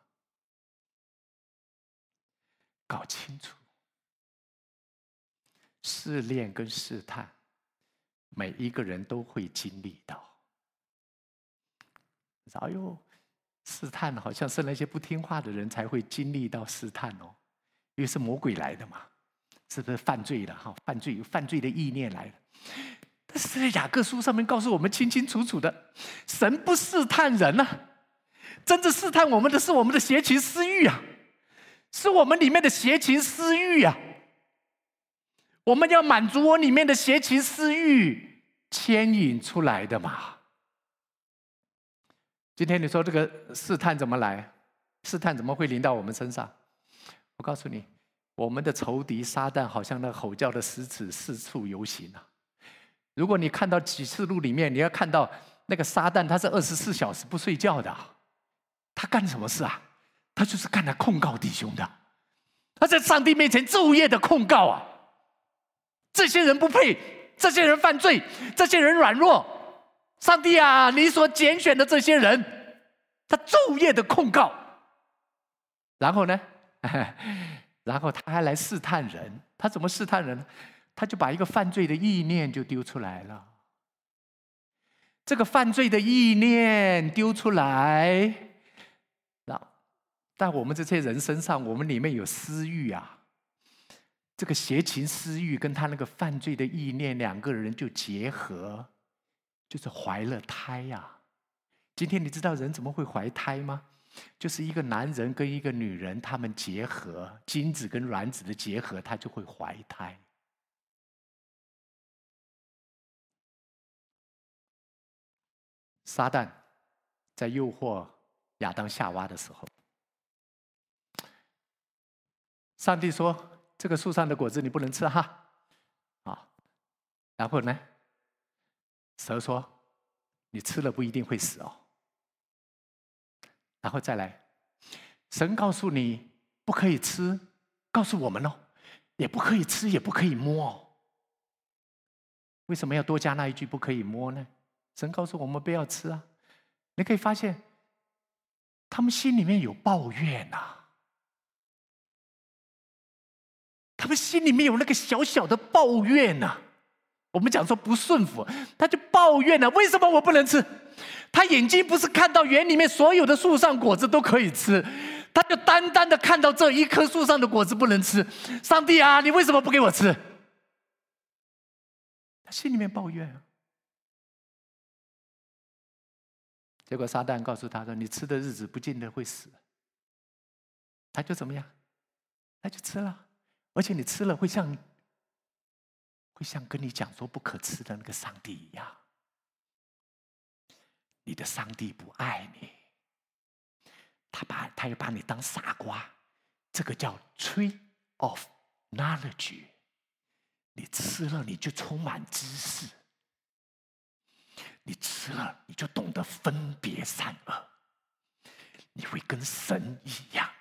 搞清楚，试炼跟试探，每一个人都会经历到。哎呦，试探好像是那些不听话的人才会经历到试探哦。因为是魔鬼来的嘛，是不是犯罪了？哈，犯罪有犯罪的意念来了。但是雅各书上面告诉我们清清楚楚的，神不试探人呐，真正试探我们的是我们的邪情私欲啊，是我们里面的邪情私欲啊。我们要满足我里面的邪情私欲牵引出来的嘛。今天你说这个试探怎么来？试探怎么会临到我们身上？我告诉你，我们的仇敌撒旦好像那吼叫的狮子四处游行啊！如果你看到启示录里面，你要看到那个撒旦，他是二十四小时不睡觉的。他干什么事啊？他就是干来控告弟兄的。他在上帝面前昼夜的控告啊！这些人不配，这些人犯罪，这些人软弱。上帝啊，你所拣选的这些人，他昼夜的控告。然后呢？然后他还来试探人，他怎么试探人呢？他就把一个犯罪的意念就丢出来了。这个犯罪的意念丢出来，那在我们这些人身上，我们里面有私欲啊。这个邪情私欲跟他那个犯罪的意念，两个人就结合，就是怀了胎呀。今天你知道人怎么会怀胎吗？就是一个男人跟一个女人，他们结合，精子跟卵子的结合，他就会怀胎。撒旦在诱惑亚当夏娃的时候，上帝说：“这个树上的果子你不能吃哈。”啊，然后呢，蛇说：“你吃了不一定会死哦。”然后再来，神告诉你不可以吃，告诉我们哦，也不可以吃，也不可以摸哦。为什么要多加那一句不可以摸呢？神告诉我们不要吃啊。你可以发现，他们心里面有抱怨呐，他们心里面有那个小小的抱怨呐。我们讲说不顺服，他就抱怨了：为什么我不能吃？他眼睛不是看到园里面所有的树上果子都可以吃，他就单单的看到这一棵树上的果子不能吃。上帝啊，你为什么不给我吃？他心里面抱怨。结果撒旦告诉他说：“你吃的日子不见得会死。”他就怎么样？他就吃了，而且你吃了会像。会像跟你讲说不可吃的那个上帝一样，你的上帝不爱你，他把他又把你当傻瓜，这个叫 tree of knowledge。你吃了你就充满知识，你吃了你就懂得分别善恶，你会跟神一样。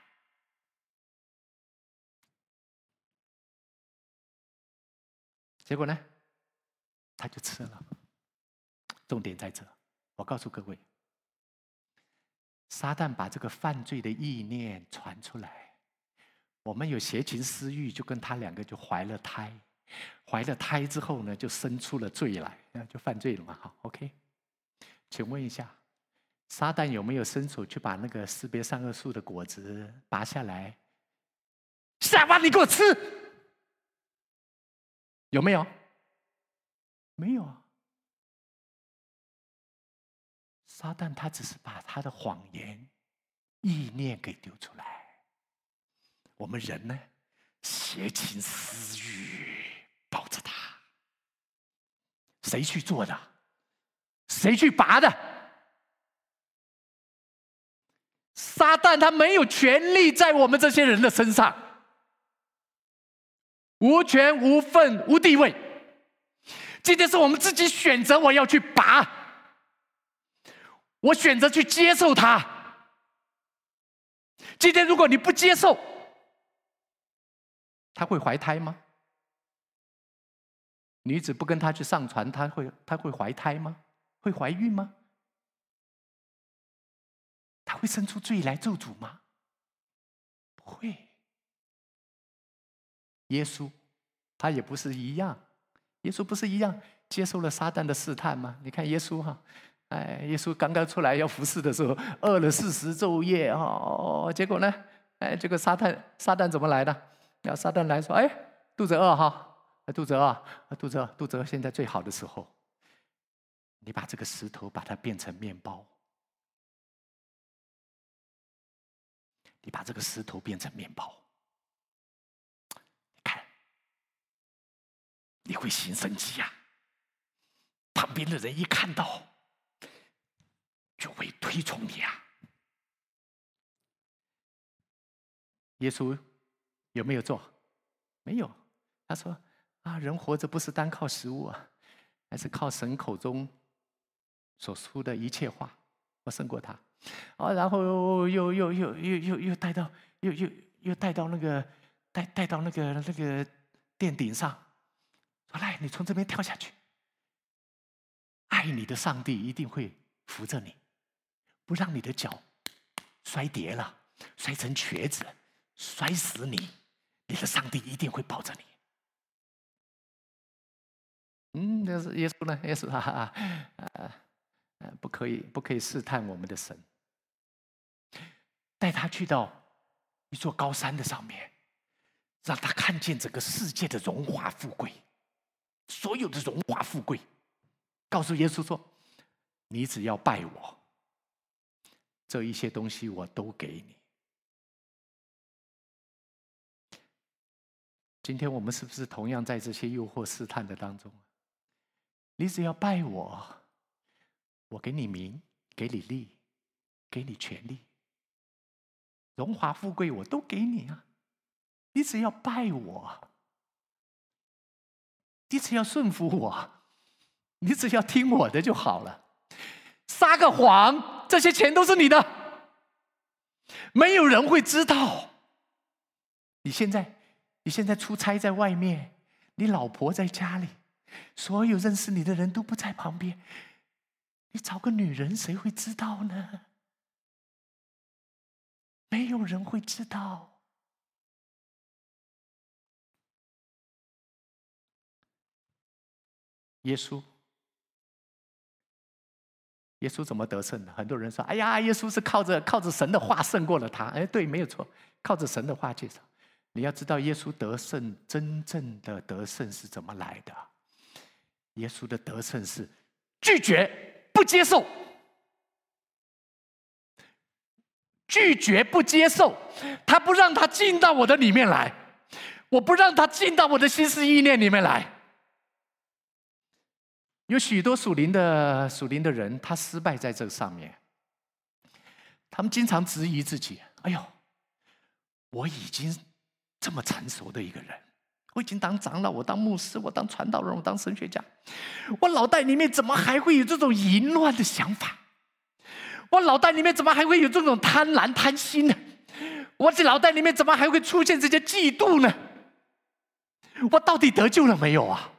结果呢，他就吃了。重点在这，我告诉各位，撒旦把这个犯罪的意念传出来，我们有邪情私欲，就跟他两个就怀了胎。怀了胎之后呢，就生出了罪来，就犯罪了嘛。好，OK。请问一下，撒旦有没有伸手去把那个识别善恶树的果子拔下来？下巴，你给我吃！有没有？没有啊。撒旦他只是把他的谎言、意念给丢出来。我们人呢，邪情私欲。抱着他，谁去做的？谁去拔的？撒旦他没有权利在我们这些人的身上，无权无份无地位。今天是我们自己选择，我要去拔，我选择去接受他。今天如果你不接受，他会怀胎吗？女子不跟他去上船，他会他会怀胎吗？会怀孕吗？他会生出罪来咒诅吗？不会。耶稣他也不是一样，耶稣不是一样接受了撒旦的试探吗？你看耶稣哈，哎，耶稣刚刚出来要服侍的时候，饿了四十昼夜哦，结果呢，哎，这个撒旦撒旦怎么来的？然后撒旦来说，哎，肚子饿哈。肚子饿，肚子饿，肚子饿！现在最好的时候，你把这个石头把它变成面包，你把这个石头变成面包，你看，你会心生气呀！旁边的人一看到，就会推崇你啊！耶稣有没有做？没有，他说。啊，人活着不是单靠食物啊，还是靠神口中所说的一切话。我胜过他，啊，然后又又又又又又带到，又又又带到那个带带到那个那个殿顶上，说来，你从这边跳下去。爱你的上帝一定会扶着你，不让你的脚摔跌了，摔成瘸子，摔死你。你的上帝一定会抱着你。嗯，那是耶稣呢？耶稣哈哈，呃，不可以，不可以试探我们的神。带他去到一座高山的上面，让他看见整个世界的荣华富贵，所有的荣华富贵。告诉耶稣说：“你只要拜我，这一些东西我都给你。”今天我们是不是同样在这些诱惑试探的当中？你只要拜我，我给你名，给你利，给你权利，荣华富贵我都给你啊！你只要拜我，你只要顺服我，你只要听我的就好了。撒个谎，这些钱都是你的，没有人会知道。你现在，你现在出差在外面，你老婆在家里。所有认识你的人都不在旁边，你找个女人，谁会知道呢？没有人会知道。耶稣，耶稣怎么得胜的？很多人说：“哎呀，耶稣是靠着靠着神的话胜过了他。”哎，对，没有错，靠着神的话介绍。你要知道，耶稣得胜真正的得胜是怎么来的？耶稣的得胜是拒绝不接受，拒绝不接受，他不让他进到我的里面来，我不让他进到我的心思意念里面来。有许多属灵的属灵的人，他失败在这上面。他们经常质疑自己：“哎呦，我已经这么成熟的一个人，我已经当长老，我当牧师，我当传道人，我当神学家，我脑袋里面怎么还会有这种淫乱的想法？我脑袋里面怎么还会有这种贪婪贪心呢？我这脑袋里面怎么还会出现这些嫉妒呢？我到底得救了没有啊？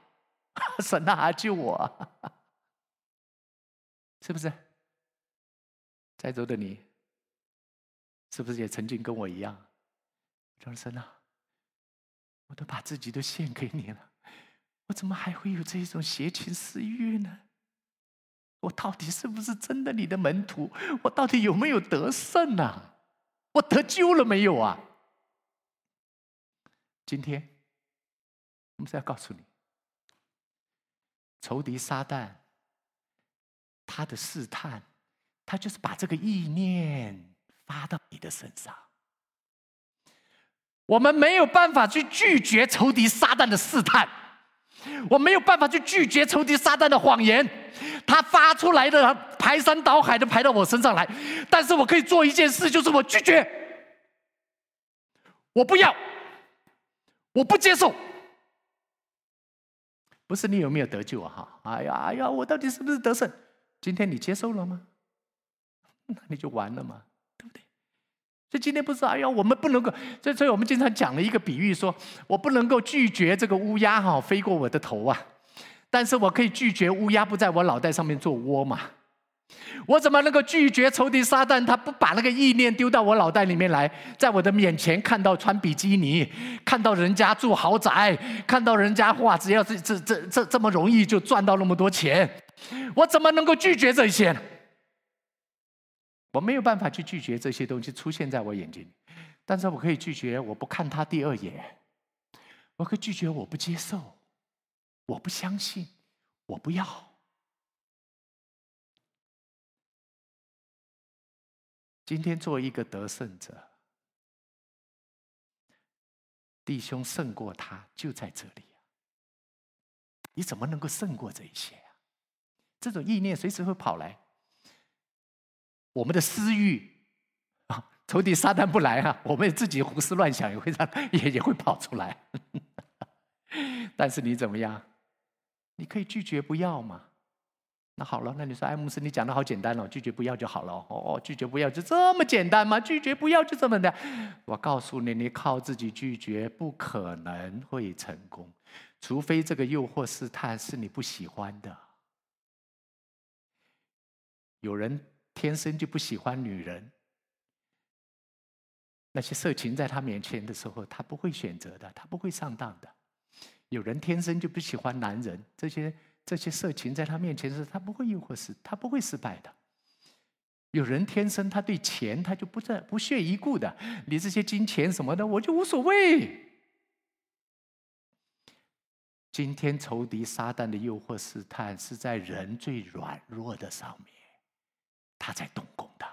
神啊，救我！是不是？在座的你？”是不是也曾经跟我一样，张生啊？我都把自己都献给你了，我怎么还会有这种邪情私欲呢？我到底是不是真的你的门徒？我到底有没有得胜呢？我得救了没有啊？今天我们是要告诉你，仇敌撒旦他的试探，他就是把这个意念。发到你的身上，我们没有办法去拒绝仇敌撒旦的试探，我没有办法去拒绝仇敌撒旦的谎言，他发出来的排山倒海的排到我身上来，但是我可以做一件事，就是我拒绝，我不要，我不接受，不是你有没有得救啊？哈，哎呀哎呀，我到底是不是得胜？今天你接受了吗？那你就完了嘛？对不对？所以今天不是哎呀，我们不能够，所以所以我们经常讲了一个比喻，说我不能够拒绝这个乌鸦哈飞过我的头啊，但是我可以拒绝乌鸦不在我脑袋上面做窝嘛。我怎么能够拒绝仇敌撒旦？他不把那个意念丢到我脑袋里面来，在我的面前看到穿比基尼，看到人家住豪宅，看到人家哇，只要这这这这这么容易就赚到那么多钱，我怎么能够拒绝这些？我没有办法去拒绝这些东西出现在我眼睛，但是我可以拒绝，我不看他第二眼，我可以拒绝，我不接受，我不相信，我不要。今天做一个得胜者，弟兄胜过他就在这里你怎么能够胜过这一些啊？这种意念随时会跑来。我们的私欲啊，仇敌撒旦不来啊，我们自己胡思乱想也会让 也也会跑出来。但是你怎么样？你可以拒绝不要嘛？那好了，那你说艾姆斯，你讲的好简单哦，拒绝不要就好了哦，拒绝不要就这么简单吗？拒绝不要就这么的？我告诉你，你靠自己拒绝不可能会成功，除非这个诱惑试探是你不喜欢的。有人。天生就不喜欢女人，那些色情在他面前的时候，他不会选择的，他不会上当的。有人天生就不喜欢男人，这些这些色情在他面前是，他不会诱惑失，他不会失败的。有人天生他对钱他就不在不屑一顾的，你这些金钱什么的我就无所谓。今天仇敌撒旦的诱惑试探是在人最软弱的上面。他在动工的，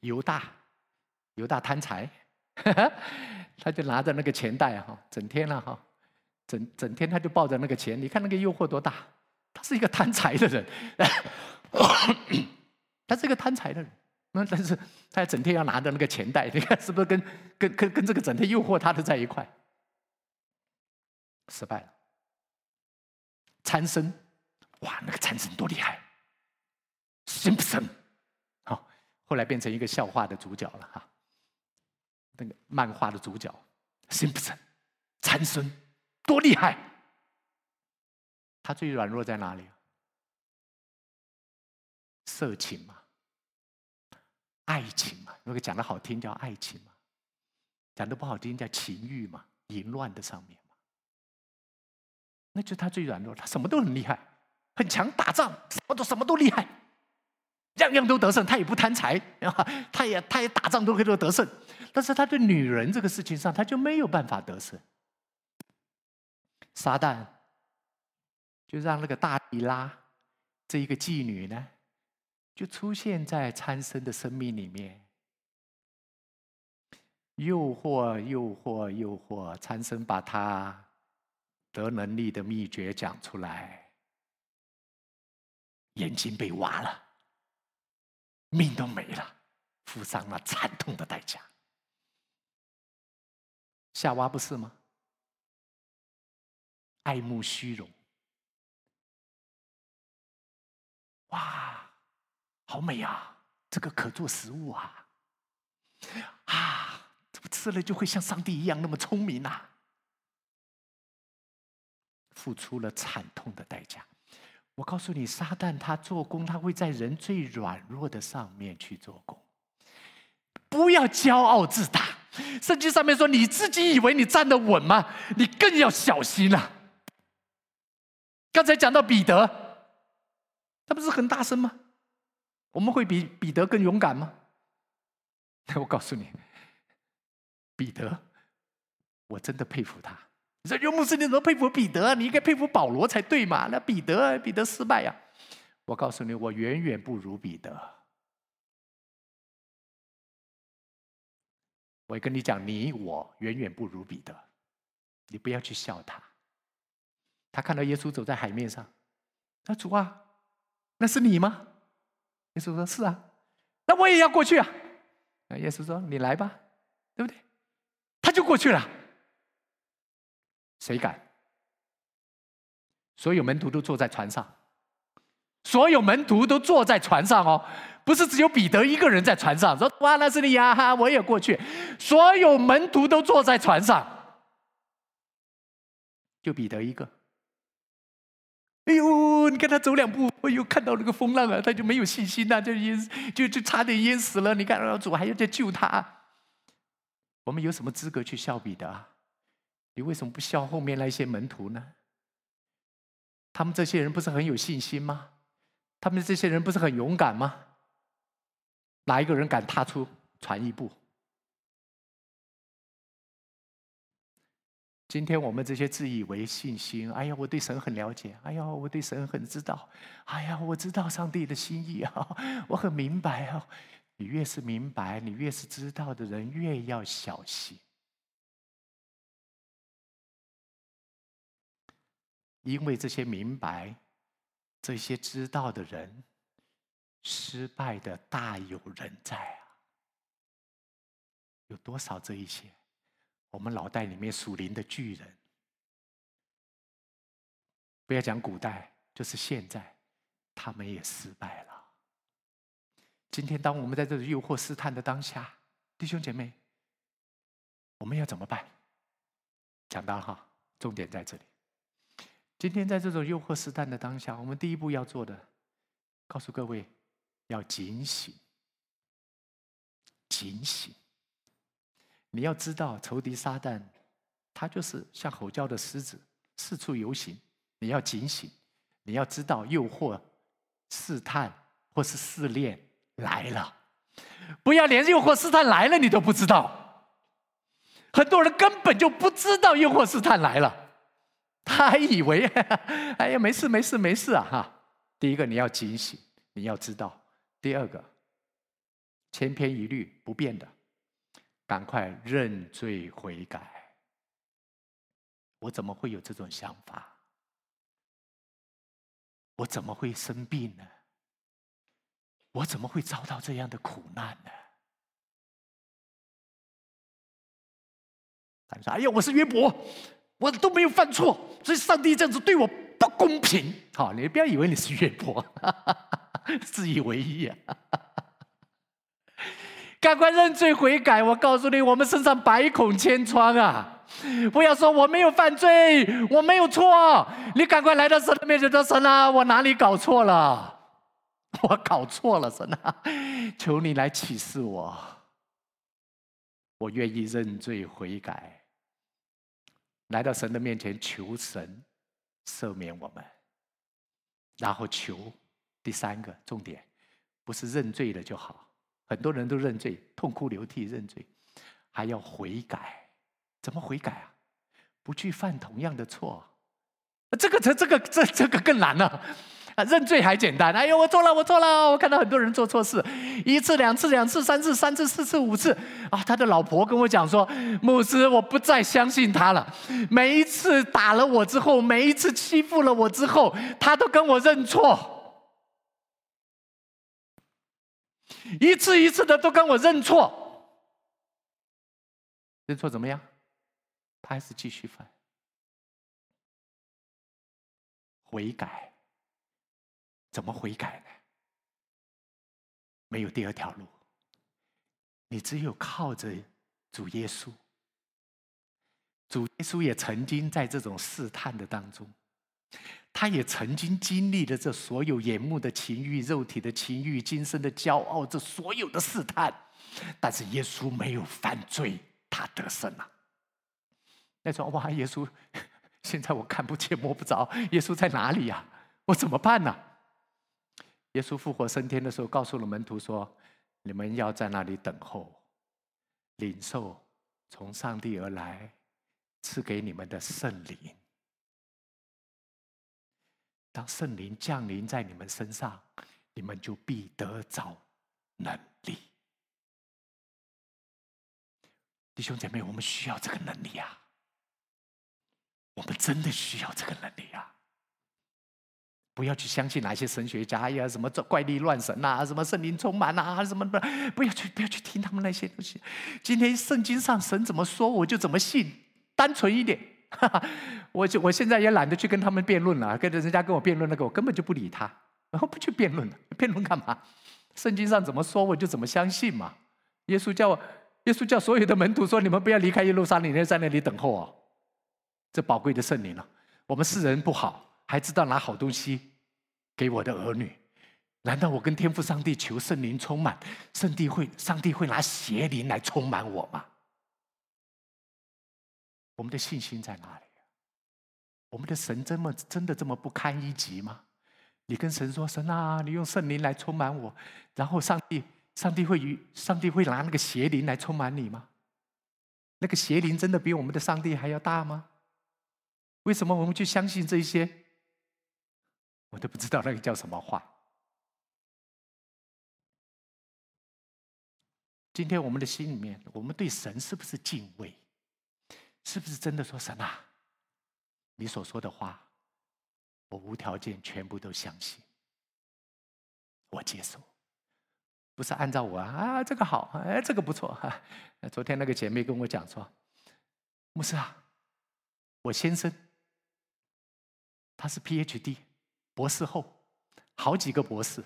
犹大，犹大贪财，他就拿着那个钱袋哈，整天了哈，整整天他就抱着那个钱，你看那个诱惑多大？他是一个贪财的人，他是一个贪财的人，那但是他整天要拿着那个钱袋，你看是不是跟跟跟跟这个整天诱惑他的在一块？失败了，参生。哇，那个参神多厉害！Simpson，好，后来变成一个笑话的主角了哈。那个漫画的主角，Simpson，参孙多厉害！他最软弱在哪里？色情嘛，爱情嘛。如果讲的好听叫爱情嘛，讲的不好听叫情欲嘛，淫乱的上面嘛。那就他最软弱，他什么都很厉害。很强，打仗什么都什么都厉害，样样都得胜。他也不贪财啊，他也他也打仗都可以都得胜。但是他对女人这个事情上，他就没有办法得胜。撒旦就让那个大伊拉这一个妓女呢，就出现在参生的生命里面，诱惑、诱惑、诱惑，参生把他得能力的秘诀讲出来，眼睛被挖了，命都没了，付上了惨痛的代价。夏娃不是吗？爱慕虚荣，哇，好美啊！这个可做食物啊，啊，怎么吃了就会像上帝一样那么聪明啊？付出了惨痛的代价。我告诉你，撒旦他做工，他会在人最软弱的上面去做工。不要骄傲自大，圣经上面说，你自己以为你站得稳吗？你更要小心了。刚才讲到彼得，他不是很大声吗？我们会比彼得更勇敢吗？我告诉你，彼得，我真的佩服他。你说尤牧师，你怎么佩服彼得？你应该佩服保罗才对嘛？那彼得，彼得失败呀！我告诉你，我远远不如彼得。我跟你讲，你我远远不如彼得，你不要去笑他。他看到耶稣走在海面上，他说主啊，那是你吗？耶稣说：“是啊，那我也要过去啊。”耶稣说：“你来吧，对不对？”他就过去了。谁敢？所有门徒都坐在船上，所有门徒都坐在船上哦，不是只有彼得一个人在船上。说：“哇，那是你呀！”哈，我也过去。所有门徒都坐在船上，就彼得一个。哎呦，你看他走两步，哎呦，看到那个风浪啊，他就没有信心呐，就淹，就就差点淹死了。你看，主还要再救他，我们有什么资格去笑彼得？你为什么不笑后面那些门徒呢？他们这些人不是很有信心吗？他们这些人不是很勇敢吗？哪一个人敢踏出船一步？今天我们这些自以为信心，哎呀，我对神很了解，哎呀，我对神很知道，哎呀，我知道上帝的心意啊，我很明白啊。你越是明白，你越是知道的人，越要小心，因为这些明白、这些知道的人，失败的大有人在啊。有多少这一些？我们脑袋里面属灵的巨人，不要讲古代，就是现在，他们也失败了。今天，当我们在这种诱惑试探的当下，弟兄姐妹，我们要怎么办？讲到哈，重点在这里。今天在这种诱惑试探的当下，我们第一步要做的，告诉各位，要警醒，警醒。你要知道，仇敌撒旦，他就是像吼叫的狮子，四处游行。你要警醒，你要知道诱惑、试探或是试炼来了，不要连诱惑试探来了你都不知道。很多人根本就不知道诱惑试探来了，他还以为 哎呀没事没事没事啊哈。第一个你要警醒，你要知道；第二个，千篇一律不变的。赶快认罪悔改！我怎么会有这种想法？我怎么会生病呢？我怎么会遭到这样的苦难呢？他说：“哎呀，我是约伯，我都没有犯错，所以上帝这样子对我不公平。”好，你不要以为你是约伯，自以为意啊！赶快认罪悔改！我告诉你，我们身上百孔千疮啊！不要说我没有犯罪，我没有错。你赶快来到神的面前说：“神啊，我哪里搞错了？我搞错了，神啊，求你来启示我。我愿意认罪悔改，来到神的面前求神赦免我们，然后求第三个重点，不是认罪了就好。”很多人都认罪，痛哭流涕认罪，还要悔改。怎么悔改啊？不去犯同样的错。这个这这个这这个更难了。啊，认罪还简单。哎呦，我错了，我错了。我看到很多人做错事，一次、两次、两次、三次、三次、四次、五次。啊，他的老婆跟我讲说：“牧师，我不再相信他了。每一次打了我之后，每一次欺负了我之后，他都跟我认错，一次一次的都跟我认错。认错怎么样？他还是继续犯，悔改。”怎么悔改呢？没有第二条路，你只有靠着主耶稣。主耶稣也曾经在这种试探的当中，他也曾经经历了这所有眼目的情欲、肉体的情欲、今生的骄傲，这所有的试探。但是耶稣没有犯罪，他得胜了。那说哇，耶稣，现在我看不见摸不着，耶稣在哪里呀？我怎么办呢？耶稣复活升天的时候，告诉了门徒说：“你们要在那里等候，领受从上帝而来赐给你们的圣灵。当圣灵降临在你们身上，你们就必得着能力。弟兄姐妹，我们需要这个能力啊！我们真的需要这个能力啊！”不要去相信哪些神学家呀，什么怪力乱神呐，什么圣灵充满呐，什么的，不要去，不要去听他们那些东西。今天圣经上神怎么说，我就怎么信，单纯一点。哈 哈我就我现在也懒得去跟他们辩论了，跟着人家跟我辩论那个，我根本就不理他，然后不去辩论了，辩论干嘛？圣经上怎么说，我就怎么相信嘛。耶稣叫耶稣叫所有的门徒说：“你们不要离开耶路撒冷，在那里等候哦。”这宝贵的圣灵了，我们世人不好。还知道拿好东西给我的儿女？难道我跟天父上帝求圣灵充满，圣帝会上帝会拿邪灵来充满我吗？我们的信心在哪里？我们的神这么真的这么不堪一击吗？你跟神说：“神啊，你用圣灵来充满我。”然后上帝上帝会与上帝会拿那个邪灵来充满你吗？那个邪灵真的比我们的上帝还要大吗？为什么我们去相信这些？我都不知道那个叫什么话。今天我们的心里面，我们对神是不是敬畏？是不是真的说神啊？你所说的话，我无条件全部都相信，我接受，不是按照我啊，这个好，哎，这个不错哈。昨天那个姐妹跟我讲说，牧师啊，我先生他是 PhD。博士后，好几个博士，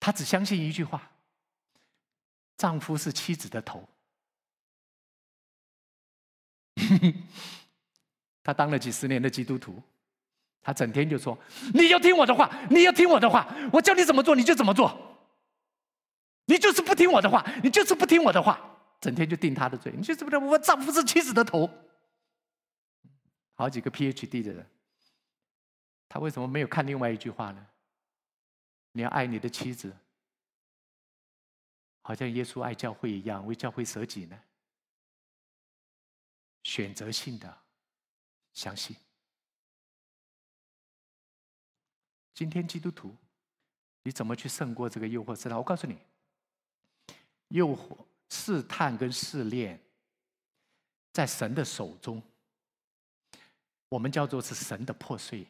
她只相信一句话：丈夫是妻子的头。他当了几十年的基督徒，他整天就说：“你要听我的话，你要听我的话，我叫你怎么做你就怎么做。你就是不听我的话，你就是不听我的话，整天就定他的罪。你就是不是我丈夫是妻子的头？好几个 PhD 的人。”他为什么没有看另外一句话呢？你要爱你的妻子，好像耶稣爱教会一样，为教会舍己呢？选择性的相信。今天基督徒，你怎么去胜过这个诱惑试探？我告诉你，诱惑、试探跟试炼，在神的手中，我们叫做是神的破碎。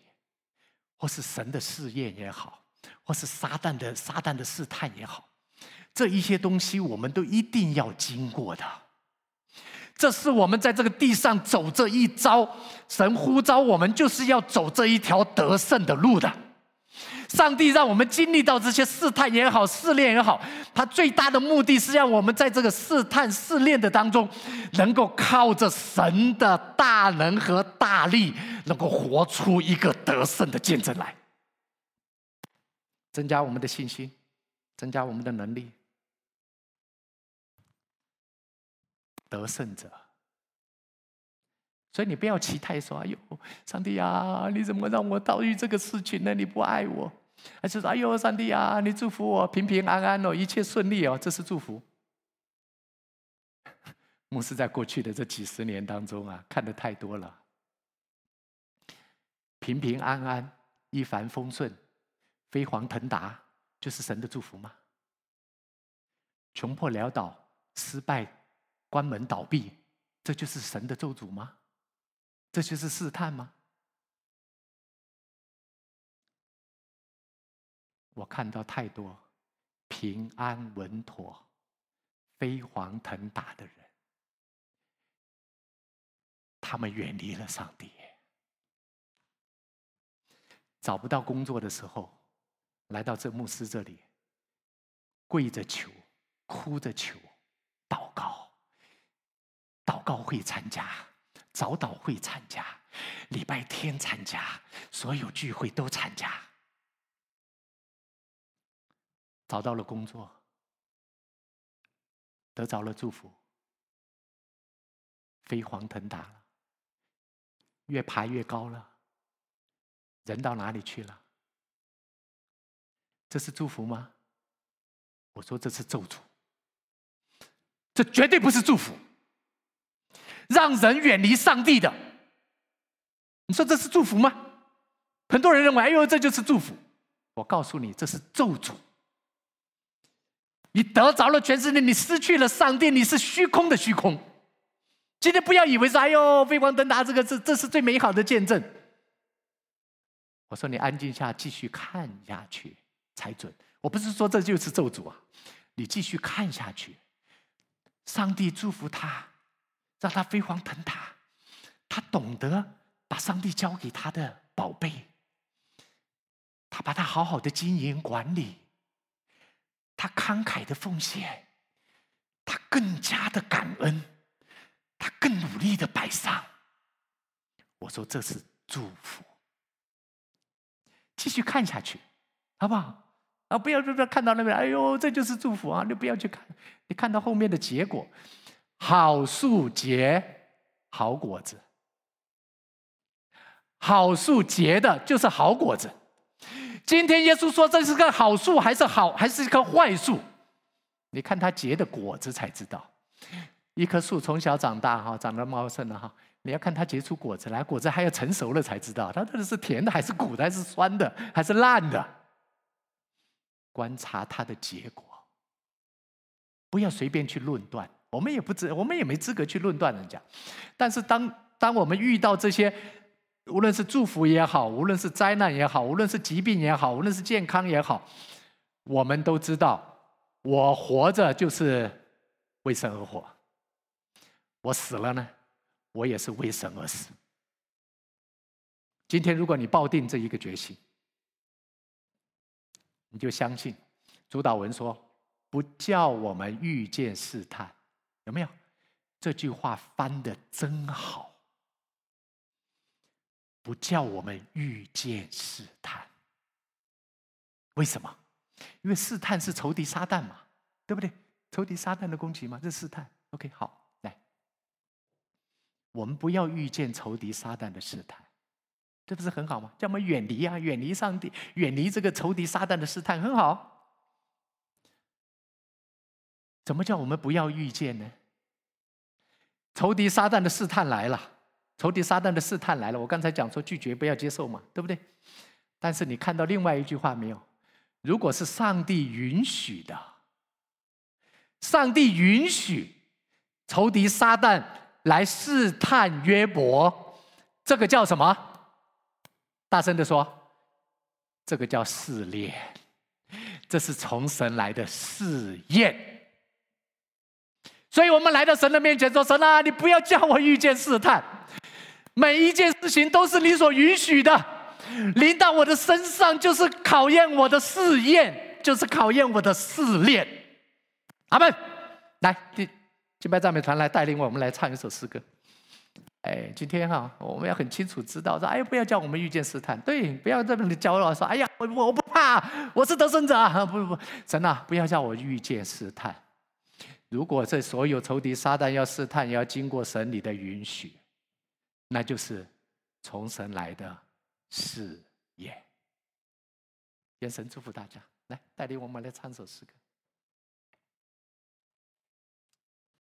或是神的试验也好，或是撒旦的撒旦的试探也好，这一些东西我们都一定要经过的。这是我们在这个地上走这一招，神呼召我们就是要走这一条得胜的路的。上帝让我们经历到这些试探也好，试炼也好，他最大的目的是让我们在这个试探试炼的当中，能够靠着神的大能和大力，能够活出一个得胜的见证来，增加我们的信心，增加我们的能力，得胜者。所以你不要期待说：“哎呦，上帝啊，你怎么让我遭遇这个事情呢？你不爱我。”还是说：“哎呦，上帝啊，你祝福我平平安安哦，一切顺利哦，这是祝福。”牧师在过去的这几十年当中啊，看的太多了。平平安安一帆风顺、飞黄腾达，就是神的祝福吗？穷破潦倒、失败、关门倒闭，这就是神的咒诅吗？这就是试探吗？我看到太多平安稳妥、飞黄腾达的人，他们远离了上帝，找不到工作的时候，来到这牧师这里，跪着求。哭着求，祷告，祷告会参加，早祷会参加，礼拜天参加，所有聚会都参加。找到了工作，得着了祝福，飞黄腾达了，越爬越高了。人到哪里去了？这是祝福吗？我说这是咒诅。这绝对不是祝福，让人远离上帝的。你说这是祝福吗？很多人认为，哎呦，这就是祝福。我告诉你，这是咒诅。你得着了全世界，你失去了上帝，你是虚空的虚空。今天不要以为说，哎呦，飞黄腾达，这个这这是最美好的见证。我说你安静下，继续看下去才准。我不是说这就是咒诅啊，你继续看下去。上帝祝福他，让他飞黄腾达。他懂得把上帝交给他的宝贝，他把他好好的经营管理。他慷慨的奉献，他更加的感恩，他更努力的摆上。我说这是祝福。继续看下去，好不好？啊！不要不要看到那边，哎呦，这就是祝福啊！你不要去看，你看到后面的结果，好树结好果子，好树结的就是好果子。今天耶稣说这是个好树，还是好，还是一棵坏树？你看它结的果子才知道。一棵树从小长大哈，长得茂盛的哈，你要看它结出果子来，果子还要成熟了才知道，它到底是甜的，还是苦的，还是酸的，还是烂的。观察它的结果，不要随便去论断。我们也不知，我们也没资格去论断人家。但是当当我们遇到这些，无论是祝福也好，无论是灾难也好，无论是疾病也好，无论是健康也好，我们都知道，我活着就是为神而活。我死了呢，我也是为神而死。今天如果你抱定这一个决心。你就相信，主导文说：“不叫我们遇见试探。”有没有？这句话翻的真好。不叫我们遇见试探。为什么？因为试探是仇敌撒旦嘛，对不对？仇敌撒旦的攻击嘛，这试探。OK，好，来，我们不要遇见仇敌撒旦的试探。这不是很好吗？叫我们远离啊，远离上帝，远离这个仇敌撒旦的试探，很好。怎么叫我们不要遇见呢？仇敌撒旦的试探来了，仇敌撒旦的试探来了。我刚才讲说拒绝，不要接受嘛，对不对？但是你看到另外一句话没有？如果是上帝允许的，上帝允许仇敌撒旦来试探约伯，这个叫什么？大声的说：“这个叫试炼，这是从神来的试验。所以我们来到神的面前说：‘神啊，你不要叫我遇见试探，每一件事情都是你所允许的，临到我的身上就是考验我的试验，就是考验我的试炼。’阿门。来，第敬拜赞美团来带领我们来唱一首诗歌。”哎，今天哈，我们要很清楚知道说，哎，不要叫我们遇见试探，对，不要在那里骄傲说，哎呀，我我不怕，我是得胜者，不不不，神啊，不要叫我遇见试探。如果这所有仇敌撒旦要试探，要经过神你的允许，那就是从神来的试验。愿神祝福大家，来带领我们来唱首诗歌。